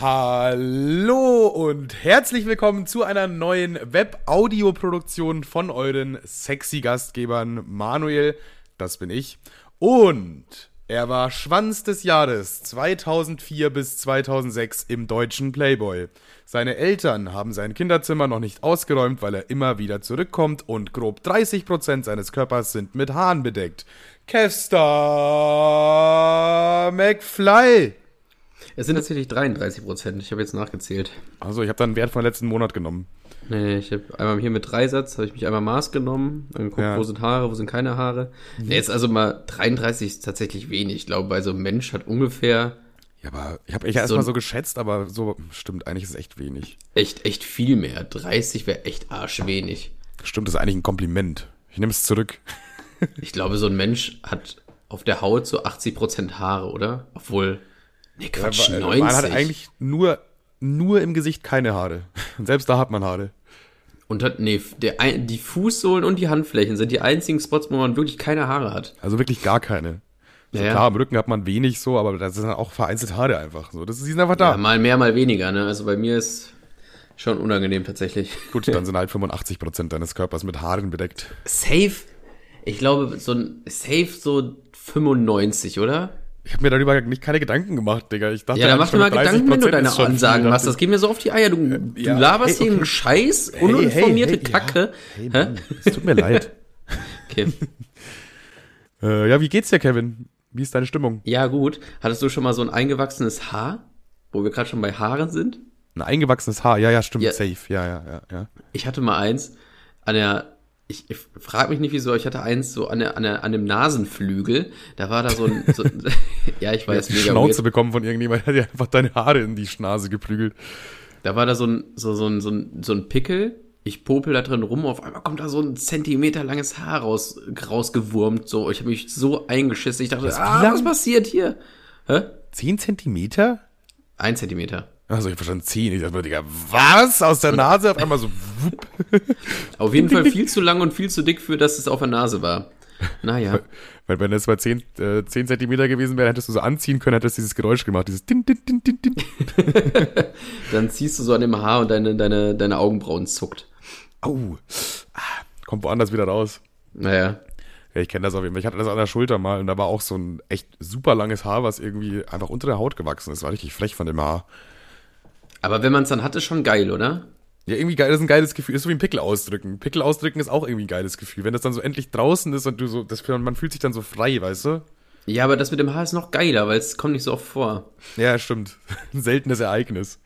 Hallo und herzlich willkommen zu einer neuen Web-Audio-Produktion von euren sexy Gastgebern Manuel, das bin ich, und er war Schwanz des Jahres 2004 bis 2006 im deutschen Playboy. Seine Eltern haben sein Kinderzimmer noch nicht ausgeräumt, weil er immer wieder zurückkommt und grob 30% seines Körpers sind mit Haaren bedeckt. Kevstar McFly. Es sind tatsächlich 33 Prozent. Ich habe jetzt nachgezählt. Also ich habe dann einen Wert von letzten Monat genommen. Nee, ich habe einmal hier mit Dreisatz, habe ich mich einmal Maß genommen, angeguckt, ja. wo sind Haare, wo sind keine Haare. Mhm. Nee, jetzt also mal 33 ist tatsächlich wenig. Ich glaube, bei so einem Mensch hat ungefähr. Ja, aber ich habe ich so erstmal so geschätzt, aber so stimmt, eigentlich ist es echt wenig. Echt, echt viel mehr. 30 wäre echt arschwenig. Stimmt, das ist eigentlich ein Kompliment. Ich nehme es zurück. ich glaube, so ein Mensch hat auf der Haut so 80 Prozent Haare, oder? Obwohl. Nee, Quatsch, ja, 90. Man hat eigentlich nur, nur im Gesicht keine Haare. Und selbst da hat man Haare. Und hat, nee, der, die Fußsohlen und die Handflächen sind die einzigen Spots, wo man wirklich keine Haare hat. Also wirklich gar keine. So ja, klar, am Rücken hat man wenig so, aber das sind auch vereinzelt Haare einfach. So, das ist, die sind einfach da. Ja, mal mehr, mal weniger, ne? Also bei mir ist schon unangenehm tatsächlich. Gut, dann sind halt 85 Prozent deines Körpers mit Haaren bedeckt. Safe, ich glaube, so ein, safe so 95, oder? Ich habe mir darüber nicht keine Gedanken gemacht, Digga. Ich dachte, ja, dann mach dir mal Gedanken, wenn du deine Ansagen machst. Das geht mir so auf die Eier. Du, äh, ja, du laberst hey, okay. hier einen Scheiß, uninformierte hey, hey, Kacke. Ja. Hey, es tut mir leid. Okay. äh, ja, wie geht's dir, Kevin? Wie ist deine Stimmung? Ja, gut. Hattest du schon mal so ein eingewachsenes Haar? Wo wir gerade schon bei Haaren sind? Ein eingewachsenes Haar, ja, ja, stimmt, ja. safe. Ja, ja, ja, ja. Ich hatte mal eins an der ich, ich frage mich nicht wieso, ich hatte eins so an, der, an, der, an dem Nasenflügel, da war da so ein, so, ja, ich weiß, mega Schnauze weird. bekommen von irgendjemand, der hat einfach deine Haare in die Nase geprügelt. Da war da so ein, so, so ein, so ein, so ein Pickel, ich popel da drin rum, auf einmal kommt da so ein Zentimeter langes Haar raus, rausgewurmt, so, ich habe mich so eingeschissen, ich dachte, was, ah, was passiert hier? Hä? Zehn Zentimeter? Ein Zentimeter. Also ich verstand 10. Ich dachte Digga, was? Aus der Nase auf einmal so. Wupp. Auf jeden Fall viel zu lang und viel zu dick für, dass es auf der Nase war. Naja. Weil wenn es mal 10, äh, 10 Zentimeter gewesen wäre, hättest du so anziehen können, hättest du dieses Geräusch gemacht, dieses din, din, din, din, din. Dann ziehst du so an dem Haar und deine, deine, deine Augenbrauen zuckt. Au. Ah, kommt woanders wieder raus. Naja. Ja, ich kenne das auf jeden Fall. Ich hatte das an der Schulter mal und da war auch so ein echt super langes Haar, was irgendwie einfach unter der Haut gewachsen ist. War richtig frech von dem Haar. Aber wenn man es dann hat, ist schon geil, oder? Ja, irgendwie geil, das ist ein geiles Gefühl. Das ist so wie ein Pickel ausdrücken. Pickel ausdrücken ist auch irgendwie ein geiles Gefühl. Wenn das dann so endlich draußen ist und du so, das, man fühlt sich dann so frei, weißt du? Ja, aber das mit dem Haar ist noch geiler, weil es kommt nicht so oft vor. Ja, stimmt. Ein seltenes Ereignis.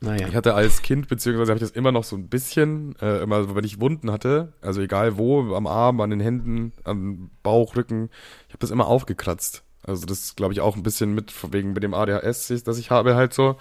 Naja. Ich hatte als Kind, beziehungsweise habe ich das immer noch so ein bisschen, äh, immer, wenn ich Wunden hatte, also egal wo, am Arm, an den Händen, am Bauch, Rücken, ich habe das immer aufgekratzt. Also das glaube ich auch ein bisschen mit, wegen mit dem ADHS, das ich habe halt so.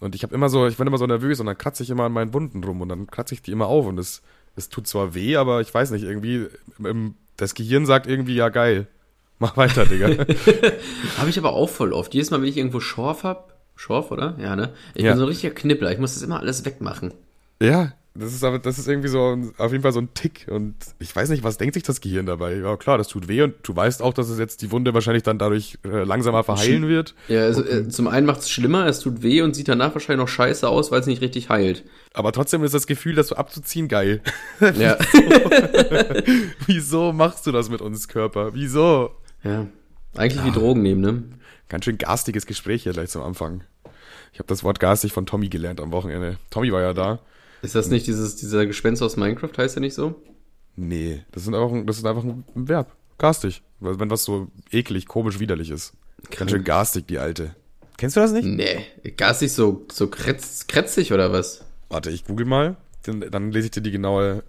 Und ich habe immer so, ich bin immer so nervös und dann kratze ich immer an meinen Wunden rum und dann kratze ich die immer auf und es, es tut zwar weh, aber ich weiß nicht, irgendwie, im, das Gehirn sagt irgendwie, ja geil, mach weiter, Digga. habe ich aber auch voll oft. Jedes Mal, wenn ich irgendwo Schorf hab, Schorf, oder? Ja, ne? Ich ja. bin so ein richtiger Knippler, ich muss das immer alles wegmachen. Ja, das ist aber, das ist irgendwie so auf jeden Fall so ein Tick. Und ich weiß nicht, was denkt sich das Gehirn dabei? Ja, klar, das tut weh und du weißt auch, dass es jetzt die Wunde wahrscheinlich dann dadurch äh, langsamer verheilen wird. Ja, also, äh, zum einen macht es schlimmer, es tut weh und sieht danach wahrscheinlich noch scheiße aus, weil es nicht richtig heilt. Aber trotzdem ist das Gefühl, das so abzuziehen, geil. Ja. Wieso machst du das mit uns Körper? Wieso? Ja. Eigentlich ja. wie Drogen nehmen, ne? Ganz schön garstiges Gespräch hier gleich zum Anfang. Ich habe das Wort garstig von Tommy gelernt am Wochenende. Tommy war ja da. Ist das nicht dieses, dieser Gespenst aus Minecraft, heißt der nicht so? Nee, das ist einfach, das ist einfach ein Verb. Garstig. Wenn was so eklig, komisch, widerlich ist. Krank. Ganz schön garstig, die alte. Kennst du das nicht? Nee, garstig so, so kretz, kretzig oder was? Warte, ich google mal. Dann, dann lese ich dir die genaue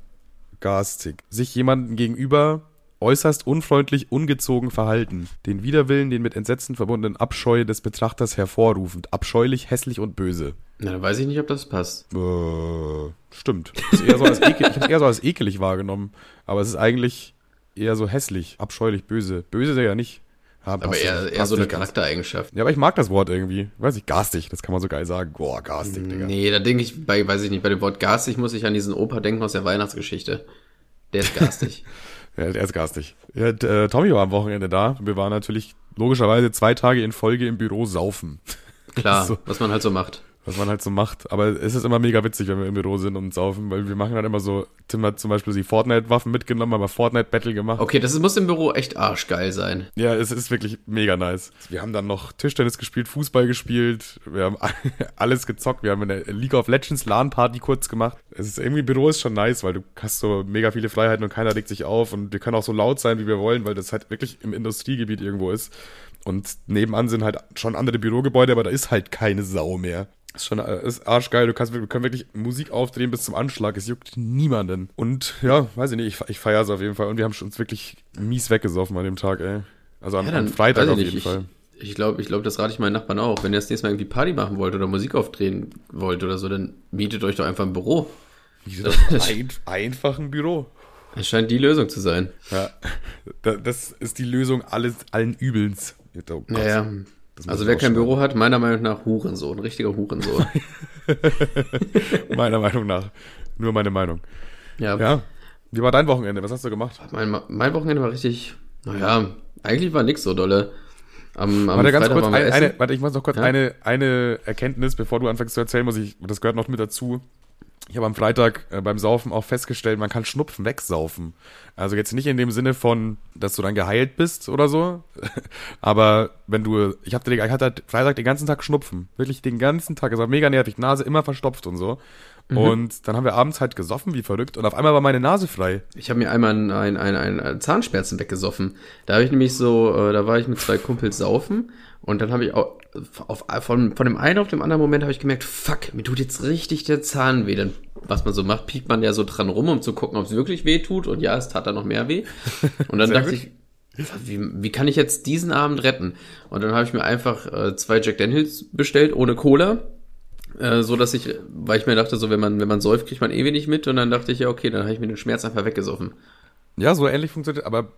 garstig. Sich jemandem gegenüber äußerst unfreundlich, ungezogen verhalten. Den Widerwillen, den mit Entsetzen verbundenen Abscheu des Betrachters hervorrufend. Abscheulich, hässlich und böse. Na, dann weiß ich nicht, ob das passt. Äh, stimmt. Das ist eher so als ekel, ich habe eher so als ekelig wahrgenommen. Aber es ist eigentlich eher so hässlich, abscheulich, böse. Böse ist er ja nicht. Hab, aber eher, eher so eine Charaktereigenschaft. Ja, aber ich mag das Wort irgendwie. Weiß ich, garstig, das kann man so geil sagen. Boah, garstig, Digga. Nee, da denke ich, bei, weiß ich nicht, bei dem Wort garstig muss ich an diesen Opa denken aus der Weihnachtsgeschichte. Der ist garstig. ja, der ist garstig. Ja, äh, Tommy war am Wochenende da. Wir waren natürlich logischerweise zwei Tage in Folge im Büro saufen. Klar, so. was man halt so macht was man halt so macht. Aber es ist immer mega witzig, wenn wir im Büro sind und saufen, weil wir machen halt immer so, Tim hat zum Beispiel die Fortnite-Waffen mitgenommen, aber Fortnite-Battle gemacht. Okay, das muss im Büro echt arschgeil sein. Ja, es ist wirklich mega nice. Wir haben dann noch Tischtennis gespielt, Fußball gespielt, wir haben alles gezockt, wir haben eine League of Legends LAN-Party kurz gemacht. Es ist irgendwie, Büro ist schon nice, weil du hast so mega viele Freiheiten und keiner legt sich auf und wir können auch so laut sein, wie wir wollen, weil das halt wirklich im Industriegebiet irgendwo ist. Und nebenan sind halt schon andere Bürogebäude, aber da ist halt keine Sau mehr. Ist schon äh, ist arschgeil. Du kannst, wir können wirklich Musik aufdrehen bis zum Anschlag. Es juckt niemanden. Und ja, weiß ich nicht, ich, ich feiere es auf jeden Fall. Und wir haben uns wirklich mies weggesoffen an dem Tag, ey. Also am, ja, am Freitag auf jeden ich, Fall. Ich glaube, ich glaube, das rate ich meinen Nachbarn auch. Wenn ihr das nächste Mal irgendwie Party machen wollt oder Musik aufdrehen wollt oder so, dann mietet euch doch einfach ein Büro. Wieso das ein, einfach ein Büro? Das scheint die Lösung zu sein. Ja, das ist die Lösung alles, allen Übelns. Oh naja, also wer kein Büro hat, meiner Meinung nach Hurensohn, richtiger Hurensohn. meiner Meinung nach. Nur meine Meinung. Ja. ja. Wie war dein Wochenende? Was hast du gemacht? Mein, mein Wochenende war richtig, naja, eigentlich war nix so dolle. Am, am warte, ganz kurz, eine, eine, warte, ich muss noch kurz ja? eine, eine Erkenntnis, bevor du anfängst zu erzählen, muss ich, das gehört noch mit dazu. Ich habe am Freitag äh, beim Saufen auch festgestellt, man kann Schnupfen wegsaufen. Also jetzt nicht in dem Sinne von, dass du dann geheilt bist oder so, aber wenn du, ich, hab, ich hatte halt Freitag den ganzen Tag Schnupfen, wirklich den ganzen Tag, es war mega nervig, Nase immer verstopft und so. Mhm. Und dann haben wir abends halt gesoffen, wie verrückt, und auf einmal war meine Nase frei. Ich habe mir einmal ein, ein, ein, ein Zahnschmerzen weggesoffen. Da habe ich nämlich so, äh, da war ich mit zwei Kumpels saufen und dann habe ich auch auf, von, von dem einen auf dem anderen Moment habe ich gemerkt, fuck, mir tut jetzt richtig der Zahn weh. Dann, was man so macht, piekt man ja so dran rum, um zu gucken, ob es wirklich weh tut. Und ja, es tat dann noch mehr weh. Und dann dachte gut. ich, wie, wie kann ich jetzt diesen Abend retten? Und dann habe ich mir einfach äh, zwei Jack Daniels bestellt, ohne Cola. Äh, so dass ich, weil ich mir dachte, so wenn man, wenn man säuft, kriegt man eh wenig mit. Und dann dachte ich, ja, okay, dann habe ich mir den Schmerz einfach weggesoffen. Ja, so ähnlich funktioniert, aber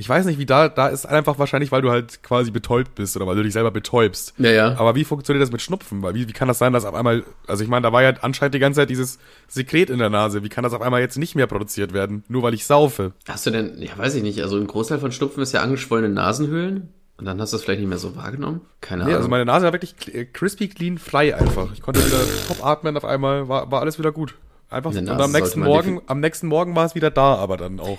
ich weiß nicht, wie da, da ist einfach wahrscheinlich, weil du halt quasi betäubt bist oder weil du dich selber betäubst. Ja, ja. Aber wie funktioniert das mit Schnupfen? Weil wie, wie kann das sein, dass auf einmal, also ich meine, da war ja anscheinend die ganze Zeit dieses Sekret in der Nase. Wie kann das auf einmal jetzt nicht mehr produziert werden? Nur weil ich saufe? Hast du denn, ja, weiß ich nicht, also ein Großteil von Schnupfen ist ja angeschwollene Nasenhöhlen. Und dann hast du es vielleicht nicht mehr so wahrgenommen? Keine nee, Ahnung. Also meine Nase war wirklich äh, crispy, clean, frei einfach. Ich konnte wieder top atmen auf einmal, war, war alles wieder gut. Einfach. Und am nächsten Morgen, am nächsten Morgen war es wieder da, aber dann auch.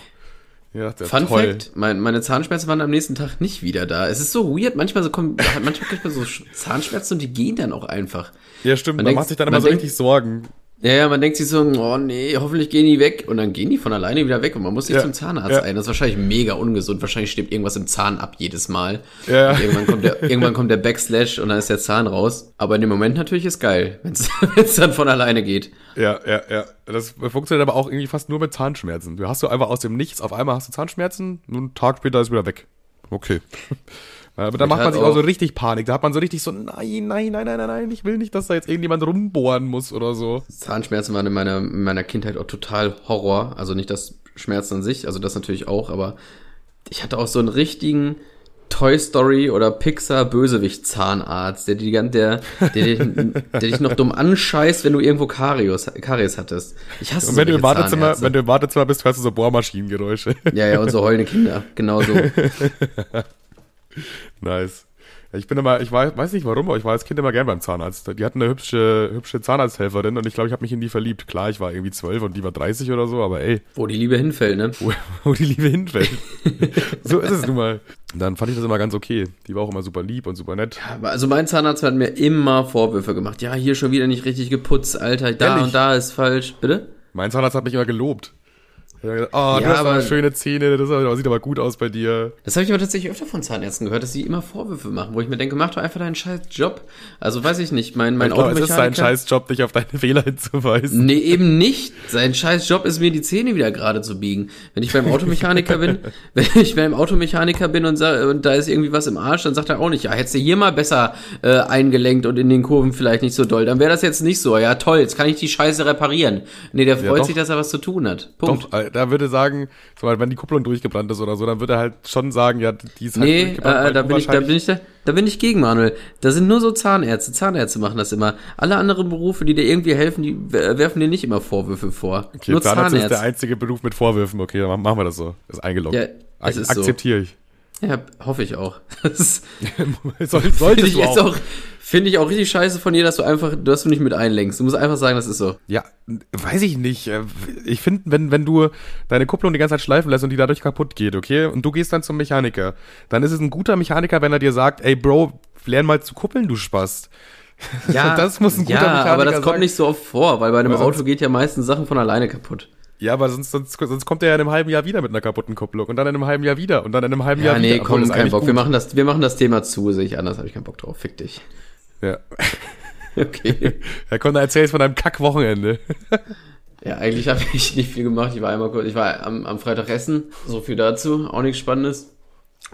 Ja, Fun toll. Fact, mein, meine Zahnschmerzen waren am nächsten Tag nicht wieder da. Es ist so weird, manchmal so kommen, manchmal kriegt man so Zahnschmerzen und die gehen dann auch einfach. Ja, stimmt, man, man denkt, macht sich dann immer so denkt, richtig Sorgen. Ja, ja, man denkt sich so, oh nee, hoffentlich gehen die weg. Und dann gehen die von alleine wieder weg und man muss sich ja, zum Zahnarzt ja. ein. Das ist wahrscheinlich mega ungesund. Wahrscheinlich stirbt irgendwas im Zahn ab jedes Mal. Ja. Und irgendwann kommt der, irgendwann kommt der Backslash und dann ist der Zahn raus. Aber in dem Moment natürlich ist geil, wenn es dann von alleine geht. Ja, ja, ja. Das funktioniert aber auch irgendwie fast nur mit Zahnschmerzen. Du hast du einfach aus dem Nichts, auf einmal hast du Zahnschmerzen, und einen Tag später ist wieder weg. Okay. Aber da macht man sich auch so richtig Panik. Da hat man so richtig so, nein, nein, nein, nein, nein, nein, ich will nicht, dass da jetzt irgendjemand rumbohren muss oder so. Zahnschmerzen waren in meiner, in meiner Kindheit auch total Horror. Also nicht das Schmerzen an sich, also das natürlich auch, aber ich hatte auch so einen richtigen Toy Story oder Pixar Bösewicht Zahnarzt, der, die, der, der, der, dich noch dumm anscheißt, wenn du irgendwo Karies, Karies hattest. Ich hasse und wenn du im Wartezimmer, wenn du im Wartezimmer bist, hörst du so Bohrmaschinengeräusche. Ja, ja, und so heulende Kinder. Genau so. nice. Ich bin immer, ich weiß, weiß nicht warum, aber ich war als Kind immer gern beim Zahnarzt. Die hatten eine hübsche, hübsche Zahnarzthelferin und ich glaube, ich habe mich in die verliebt. Klar, ich war irgendwie zwölf und die war 30 oder so, aber ey. Wo die Liebe hinfällt, ne? Wo, wo die Liebe hinfällt. so ist es nun mal. Dann fand ich das immer ganz okay. Die war auch immer super lieb und super nett. Ja, also mein Zahnarzt hat mir immer Vorwürfe gemacht. Ja, hier schon wieder nicht richtig geputzt, Alter. Da Ehrlich? und da ist falsch. Bitte? Mein Zahnarzt hat mich immer gelobt. Ja, oh, du ja, hast aber schöne Zähne, das sieht aber gut aus bei dir. Das habe ich aber tatsächlich öfter von Zahnärzten gehört, dass sie immer Vorwürfe machen, wo ich mir denke, mach doch einfach deinen scheiß Job. Also weiß ich nicht, mein, mein ich Automechaniker... Glaub, es ist sein scheiß Job, dich auf deine Fehler hinzuweisen. Nee, eben nicht. Sein scheiß Job ist mir die Zähne wieder gerade zu biegen. Wenn ich beim Automechaniker bin, wenn ich beim Automechaniker bin und, und da ist irgendwie was im Arsch, dann sagt er auch nicht, ja, hättest du hier mal besser äh, eingelenkt und in den Kurven vielleicht nicht so doll. Dann wäre das jetzt nicht so. Ja, toll, jetzt kann ich die Scheiße reparieren. Nee, der freut ja, sich, dass er was zu tun hat. Punkt. Doch, da würde sagen, wenn die Kupplung durchgebrannt ist oder so, dann würde er halt schon sagen, ja, die ist halt nee, durchgebrannt. Äh, da, bin ich, da, bin ich, da, da bin ich gegen, Manuel. Da sind nur so Zahnärzte. Zahnärzte machen das immer. Alle anderen Berufe, die dir irgendwie helfen, die werfen dir nicht immer Vorwürfe vor. Okay, nur Zahnarzt, Zahnärzte ist der einzige Beruf mit Vorwürfen. Okay, dann machen wir das so. ist eingeloggt. Ja, es ist Akzeptiere so. ich. Ja, hoffe ich auch. Das Soll, solltest ich auch. auch Finde ich auch richtig scheiße von dir, dass du einfach, dass du nicht mit einlenkst. Du musst einfach sagen, das ist so. Ja, weiß ich nicht. Äh, Ich finde, wenn, wenn du deine Kupplung die ganze Zeit schleifen lässt und die dadurch kaputt geht, okay, und du gehst dann zum Mechaniker, dann ist es ein guter Mechaniker, wenn er dir sagt, ey Bro, lern mal zu kuppeln, du Spast. Ja, Das muss ein guter ja, Mechaniker aber das kommt sagen. nicht so oft vor, weil bei einem Auto geht ja meistens Sachen von alleine kaputt. Ja, aber sonst, sonst, sonst kommt er ja in einem halben Jahr wieder mit einer kaputten Kupplung und dann in einem halben Jahr wieder und dann in einem halben Ja, Jahr nee, wieder. obwohl komm, das kein Bock. Wir machen, das, wir machen das Thema zu, sehe ich anders, habe ich keinen Bock drauf. Fick dich. Ja. Okay. Herr Konter, erzählst von deinem Kack-Wochenende. ja, eigentlich habe ich nicht viel gemacht. Ich war einmal kurz, ich war am, am Freitag essen, so viel dazu, auch nichts Spannendes.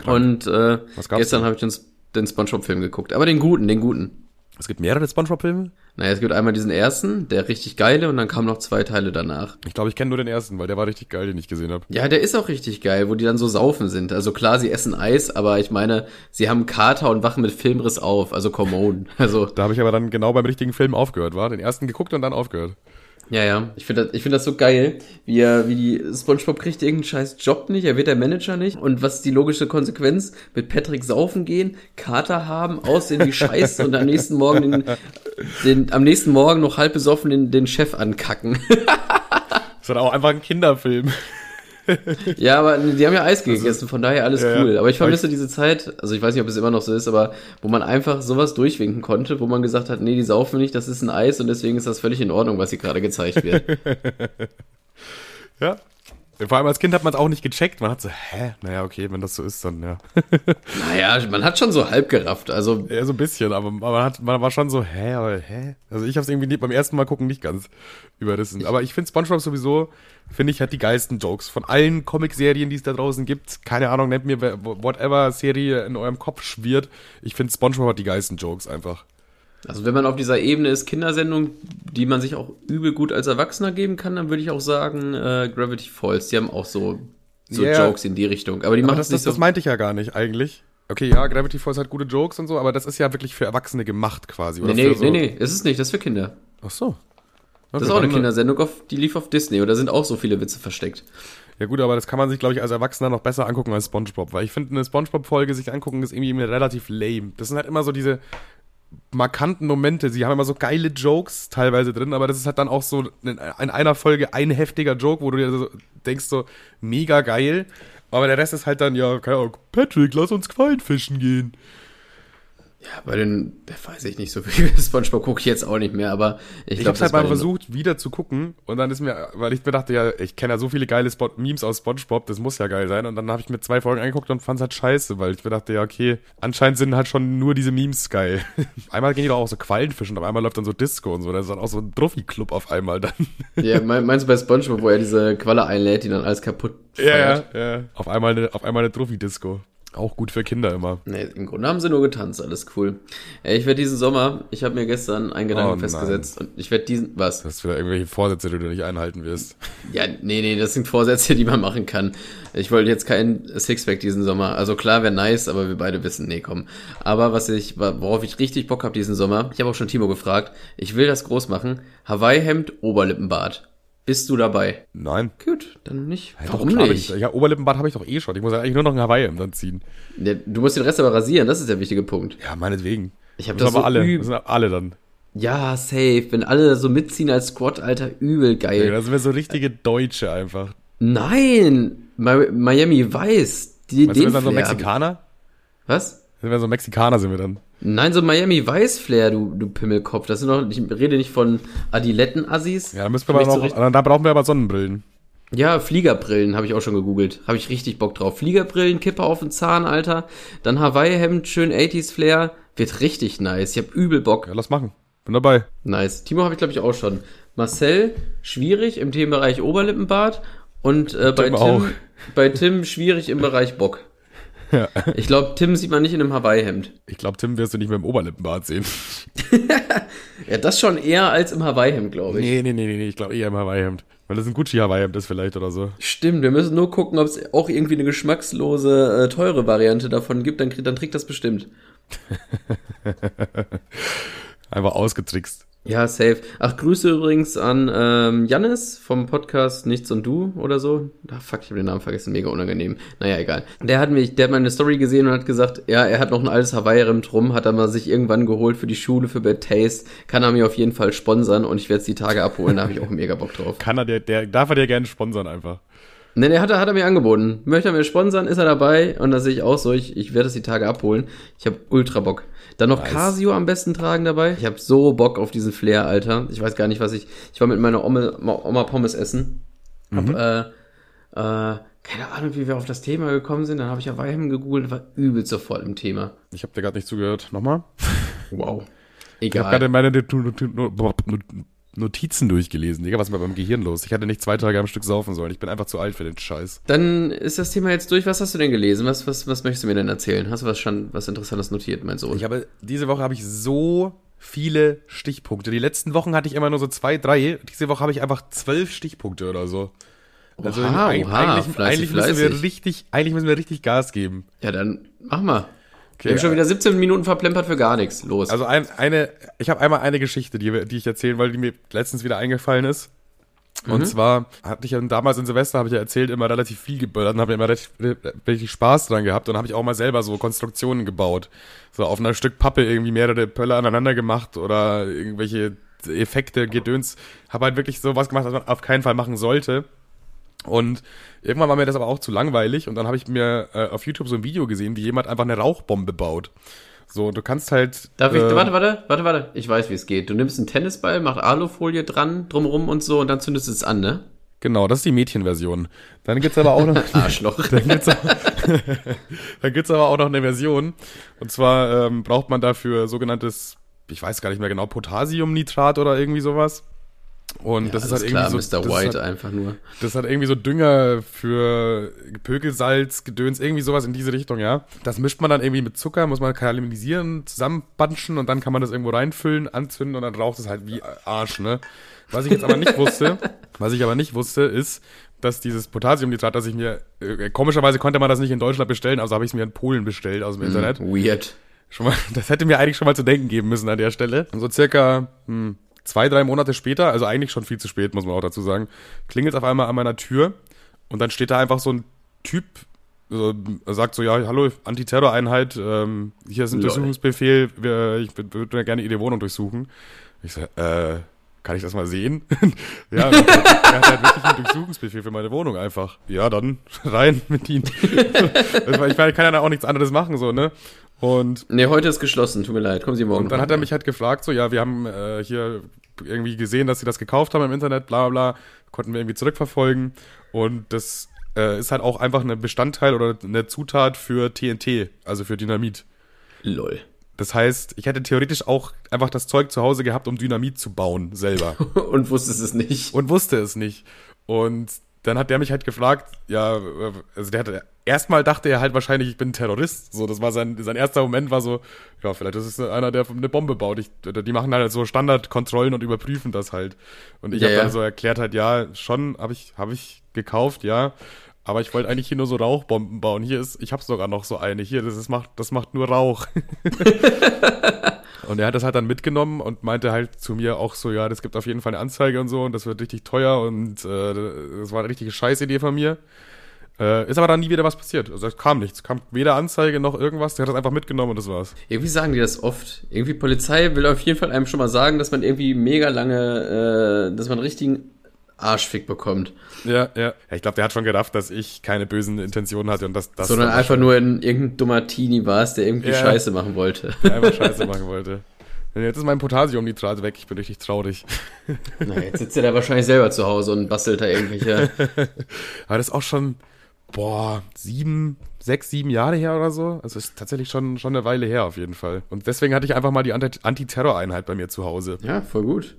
Und äh, gestern habe ich den, den Spongebob-Film geguckt. Aber den guten, den guten. Es gibt mehrere Spongebob-Filme. Naja, es gibt einmal diesen ersten, der richtig geile, und dann kamen noch zwei Teile danach. Ich glaube, ich kenne nur den ersten, weil der war richtig geil, den ich gesehen habe. Ja, der ist auch richtig geil, wo die dann so saufen sind. Also klar, sie essen Eis, aber ich meine, sie haben Kater und wachen mit Filmriss auf. Also come on. Also, Da habe ich aber dann genau beim richtigen Film aufgehört, war? Den ersten geguckt und dann aufgehört. Ja, ja. Ich finde das, ich finde das so geil, wie er, wie die SpongeBob kriegt irgendeinen scheiß Job nicht, er wird der Manager nicht. Und was ist die logische Konsequenz? Mit Patrick saufen gehen, Kater haben, aussehen wie Scheiße und am nächsten Morgen den, den, am nächsten Morgen noch halb besoffen den, den Chef ankacken. Das war auch einfach ein Kinderfilm. Ja, aber die haben ja Eis gegessen, von daher alles ja. cool. Aber ich vermisse diese Zeit, also ich weiß nicht, ob es immer noch so ist, aber wo man einfach sowas durchwinken konnte, wo man gesagt hat, nee, die saufen nicht, das ist ein Eis und deswegen ist das völlig in Ordnung, was hier gerade gezeigt wird. Ja. Vor allem als Kind hat man es auch nicht gecheckt. Man hat so, hä? Naja, okay, wenn das so ist, dann ja. naja, man hat schon so halb gerafft, also Ja, so ein bisschen, aber man, hat, man war schon so, hä, aber hä? Also ich habe es irgendwie beim ersten Mal gucken nicht ganz überrissen. Aber ich finde SpongeBob sowieso, finde ich, hat die geilsten Jokes. Von allen Comicserien, die es da draußen gibt, keine Ahnung, nennt mir whatever Serie in eurem Kopf schwirrt. Ich finde SpongeBob hat die geilsten Jokes einfach. Also wenn man auf dieser Ebene ist, Kindersendung, die man sich auch übel gut als Erwachsener geben kann, dann würde ich auch sagen, äh, Gravity Falls, die haben auch so, so Ja. Jokes in die Richtung. Aber die machen das, es nicht das, das so. meinte ich ja gar nicht eigentlich. Okay, ja, Gravity Falls hat gute Jokes und so, aber das ist ja wirklich für Erwachsene gemacht quasi. Nee, Oder nee, für so, nee, nee, ist es nicht, das ist für Kinder. Ach so. Das Okay, ist auch eine Kindersendung, auf, die lief auf Disney und da sind auch so viele Witze versteckt. Ja gut, aber das kann man sich, glaube ich, als Erwachsener noch besser angucken als Spongebob, weil ich finde, eine Spongebob-Folge sich angucken ist irgendwie relativ lame. Das sind halt immer so diese markanten Momente. Sie haben immer so geile Jokes teilweise drin, aber das ist halt dann auch so in, in einer Folge ein heftiger Joke, wo du dir so denkst, so mega geil. Aber der Rest ist halt dann, ja, keine Ahnung, Patrick, lass uns Quallen fischen gehen. Ja, bei den, weiß ich nicht so viel. Spongebob gucke ich jetzt auch nicht mehr, aber ich Ich glaube, hab's halt mal versucht, wieder zu gucken und dann ist mir, weil ich mir dachte, ja, ich kenne ja so viele geile Spot Memes aus Spongebob, das muss ja geil sein und dann habe ich mir zwei Folgen angeguckt und fand's halt scheiße, weil ich mir dachte, ja, okay, anscheinend sind halt schon nur diese Memes geil. einmal gehen die doch auch so Quallenfischen, aber einmal läuft dann so Disco und so, das ist dann auch so ein Druffi-Club auf einmal dann. Ja, mein- meinst du bei Spongebob, wo er diese Qualle einlädt, die dann alles kaputt ja, ja. Auf einmal eine, auf einmal eine Druffi-Disco. Auch gut für Kinder immer. Nee, im Grunde haben sie nur getanzt, alles cool. Ich werde diesen Sommer, ich habe mir gestern einen Gedanken Oh festgesetzt und ich werde diesen, was? Das ist wieder irgendwelche Vorsätze, die du nicht einhalten wirst. Ja, nee, nee, das sind Vorsätze, die man machen kann. Ich wollte jetzt kein Sixpack diesen Sommer. Also klar, wäre nice, aber wir beide wissen, nee, komm. Aber was ich, worauf ich richtig Bock habe diesen Sommer, ich habe auch schon Timo gefragt, ich will das groß machen. Hawaii-Hemd, Oberlippenbart. Bist du dabei? Nein. Gut, dann nicht. Ja, Warum doch, nicht? Ich, ja, Oberlippenbart habe ich doch eh schon. Ich muss ja eigentlich nur noch ein Hawaii dann ziehen. Ja, du musst den Rest aber rasieren, das ist der wichtige Punkt. Ja, meinetwegen. Ich hab Müssen das aber so alle. üb- Müssen alle dann. Ja, safe. Wenn alle so mitziehen als Squad, Alter, übel geil. Ja, da sind wir so richtige Deutsche einfach. Nein! Mi Miami Weiß. Die, wir den sind dann so Mexikaner? Was? Sind wir so Mexikaner, sind wir dann. Nein, so Miami Weiß Flair, du, du Pimmelkopf. Das sind doch, ich rede nicht von Adiletten-Assis. Ja, da müssen wir aber ich so noch, richtig- da brauchen wir aber Sonnenbrillen. Ja, Fliegerbrillen habe ich auch schon gegoogelt. Habe ich richtig Bock drauf. Fliegerbrillen, Kippe auf den Zahn, Alter. Dann Hawaii-Hemd, schön 80s Flair. Wird richtig nice. Ich hab übel Bock. Ja, lass machen. Bin dabei. Nice. Timo habe ich, glaube ich, auch schon. Marcel, schwierig im Themenbereich Oberlippenbart. Und äh, bei, Tim bei Tim schwierig im Bereich Bock. Ja. Ich glaube, Tim sieht man nicht in einem Hawaii-Hemd. Ich glaube, Tim wirst du nicht mit dem Oberlippenbart sehen. Ja, das schon eher als im Hawaii-Hemd, glaube ich. Nee, nee, nee, nee, nee. ich glaube eher im Hawaii-Hemd. Weil das ein Gucci-Hawaii-Hemd ist vielleicht oder so. Stimmt, wir müssen nur gucken, ob es auch irgendwie eine geschmackslose, äh, teure Variante davon gibt. Dann, dann trägt das bestimmt. Einfach ausgetrickst. Ja, safe. Ach, Grüße übrigens an ähm, Jannis vom Podcast Nichts und Du oder so. Ach, fuck, ich habe den Namen vergessen, mega unangenehm. Naja, egal. Der hat mich, der hat meine Story gesehen und hat gesagt, ja, er hat noch ein altes Hawaii-Rind rum, hat er mal sich irgendwann geholt für die Schule, für Bad Taste. Kann er mir auf jeden Fall sponsern und ich werde es die Tage abholen, da habe ich auch mega Bock drauf. Kann er der, der, darf er dir gerne sponsern einfach. Ne, der hat, er, hat er mir angeboten. Möchte er mir sponsern, ist er dabei und da sehe ich auch so, ich, ich werde es die Tage abholen. Ich habe ultra Bock. Dann noch nice. Casio am besten tragen dabei. Ich habe so Bock auf diesen Flair, Alter. Ich weiß gar nicht, was ich. Ich war mit meiner Oma, Oma Pommes essen. Hab, mhm. äh, äh, keine Ahnung, wie wir auf das Thema gekommen sind. Dann habe ich Hawaii gegoogelt, war übel sofort im Thema. Ich habe dir gerade nicht zugehört. Nochmal? Wow. Egal. Ich habe gerade meine Notizen durchgelesen. Digga, was ist mit meinem Gehirn los? Ich hatte nicht zwei Tage am Stück saufen sollen. Ich bin einfach zu alt für den Scheiß. Dann ist das Thema jetzt durch. Was hast du denn gelesen? Was, was, was möchtest du mir denn erzählen? Hast du was schon was Interessantes notiert, mein Sohn? Ich habe, diese Woche habe ich so viele Stichpunkte. Die letzten Wochen hatte ich immer nur so zwei, drei. Diese Woche habe ich einfach zwölf Stichpunkte oder so. Also oha, oha, eigentlich, fleißig, eigentlich müssen wir richtig, eigentlich müssen wir richtig Gas geben. Ja, dann mach mal. Okay, wir haben schon wieder 17 Minuten verplempert für gar nichts. Los. Also ein, eine, ich habe einmal eine Geschichte, die, die ich erzählen wollte, die mir letztens wieder eingefallen ist. Und mhm. zwar hatte ich ja damals in Silvester, habe ich ja erzählt, immer relativ viel geböllert und habe immer richtig, richtig Spaß dran gehabt. Und habe ich auch mal selber so Konstruktionen gebaut. So auf einer Stück Pappe irgendwie mehrere Pölle aneinander gemacht oder irgendwelche Effekte, Gedöns. Habe halt wirklich so was gemacht, was man auf keinen Fall machen sollte. Und irgendwann war mir das aber auch zu langweilig und dann habe ich mir äh, auf YouTube so ein Video gesehen, wie jemand einfach eine Rauchbombe baut. So, du kannst halt. Darf ich, äh, warte, warte, warte, warte. Ich weiß, wie es geht. Du nimmst einen Tennisball, machst Alufolie dran, drumrum und so und dann zündest du es an, ne? Genau, das ist die Mädchenversion. Dann gibt's aber auch noch. Arschloch. dann, gibt's auch, dann gibt's aber auch noch eine Version. Und zwar ähm, braucht man dafür sogenanntes, ich weiß gar nicht mehr genau, Potassiumnitrat oder irgendwie sowas. Und ja, das ist halt klar, irgendwie so. Mr. White halt, einfach nur. Das hat irgendwie so Dünger für Pökelsalz, Gedöns, irgendwie sowas in diese Richtung, ja. Das mischt man dann irgendwie mit Zucker, muss man karamellisieren, zusammenbanschen und dann kann man das irgendwo reinfüllen, anzünden und dann raucht es halt wie Arsch, ne? Was ich jetzt aber nicht wusste, was ich aber nicht wusste, ist, dass dieses Potassiumnitrat, das ich mir, äh, komischerweise konnte man das nicht in Deutschland bestellen, also habe ich es mir in Polen bestellt aus dem mm, Internet. Weird. Schon mal, das hätte mir eigentlich schon mal zu denken geben müssen an der Stelle. Und so circa, hm, zwei, drei Monate später, also eigentlich schon viel zu spät, muss man auch dazu sagen, klingelt es auf einmal an meiner Tür und dann steht da einfach so ein Typ, äh, sagt so, ja, hallo, Antiterror-Einheit, ähm, hier ist ein Lol. Durchsuchungsbefehl, wir, ich würde gerne Ihre Wohnung durchsuchen. Ich so, äh, kann ich das mal sehen? ja, er hat halt wirklich einen Durchsuchungsbefehl für meine Wohnung einfach. Ja, dann rein mit ihm. ich meine, ich kann ja da auch nichts anderes machen, so, ne? Und nee, heute ist geschlossen, tut mir leid. Kommen Sie morgen. Und dann hat er mich halt gefragt, so, ja, wir haben äh, hier irgendwie gesehen, dass sie das gekauft haben im Internet, bla bla bla, konnten wir irgendwie zurückverfolgen. Und das äh, ist halt auch einfach ein Bestandteil oder eine Zutat für TNT, also für Dynamit. Lol. Das heißt, ich hätte theoretisch auch einfach das Zeug zu Hause gehabt, um Dynamit zu bauen, selber. Und wusste es nicht. Und wusste es nicht. Und dann hat der mich halt gefragt, ja, also der hatte, erstmal dachte er halt wahrscheinlich, ich bin Terrorist. So, das war sein, sein erster Moment war so, ja, vielleicht ist es einer, der eine Bombe baut. Ich, die machen halt so Standardkontrollen und überprüfen das halt. Und ich ja, habe dann ja. so erklärt halt, ja, schon, habe ich, habe ich gekauft, ja. Aber ich wollte eigentlich hier nur so Rauchbomben bauen. Hier ist, ich habe sogar noch so eine. Hier, das ist, macht, das macht nur Rauch. Und er hat das halt dann mitgenommen und meinte halt zu mir auch so, ja, das gibt auf jeden Fall eine Anzeige und so und das wird richtig teuer und äh, das war eine richtige Scheißidee von mir. Äh, ist aber dann nie wieder was passiert. Also es kam nichts. Kam weder Anzeige noch irgendwas. Der hat das einfach mitgenommen und das war's. Irgendwie sagen die das oft. Irgendwie Polizei will auf jeden Fall einem schon mal sagen, dass man irgendwie mega lange, äh, dass man richtigen Arschfick bekommt. Ja, ja. Ich glaube, der hat schon gedacht, dass ich keine bösen Intentionen hatte und dass das. Sondern einfach nur in irgendein dummer Teenie warst, der irgendwie ja, Scheiße machen wollte. Der einfach Scheiße machen wollte. Jetzt ist mein Potassiumnitrat weg, ich bin richtig traurig. Na, jetzt sitzt er da wahrscheinlich selber zu Hause und bastelt da irgendwelche. Aber das ist auch schon, boah, sieben, sechs, sieben Jahre her oder so. Also ist tatsächlich schon, schon eine Weile her auf jeden Fall. Und deswegen hatte ich einfach mal die Antiterror-Einheit bei mir zu Hause. Ja, voll gut.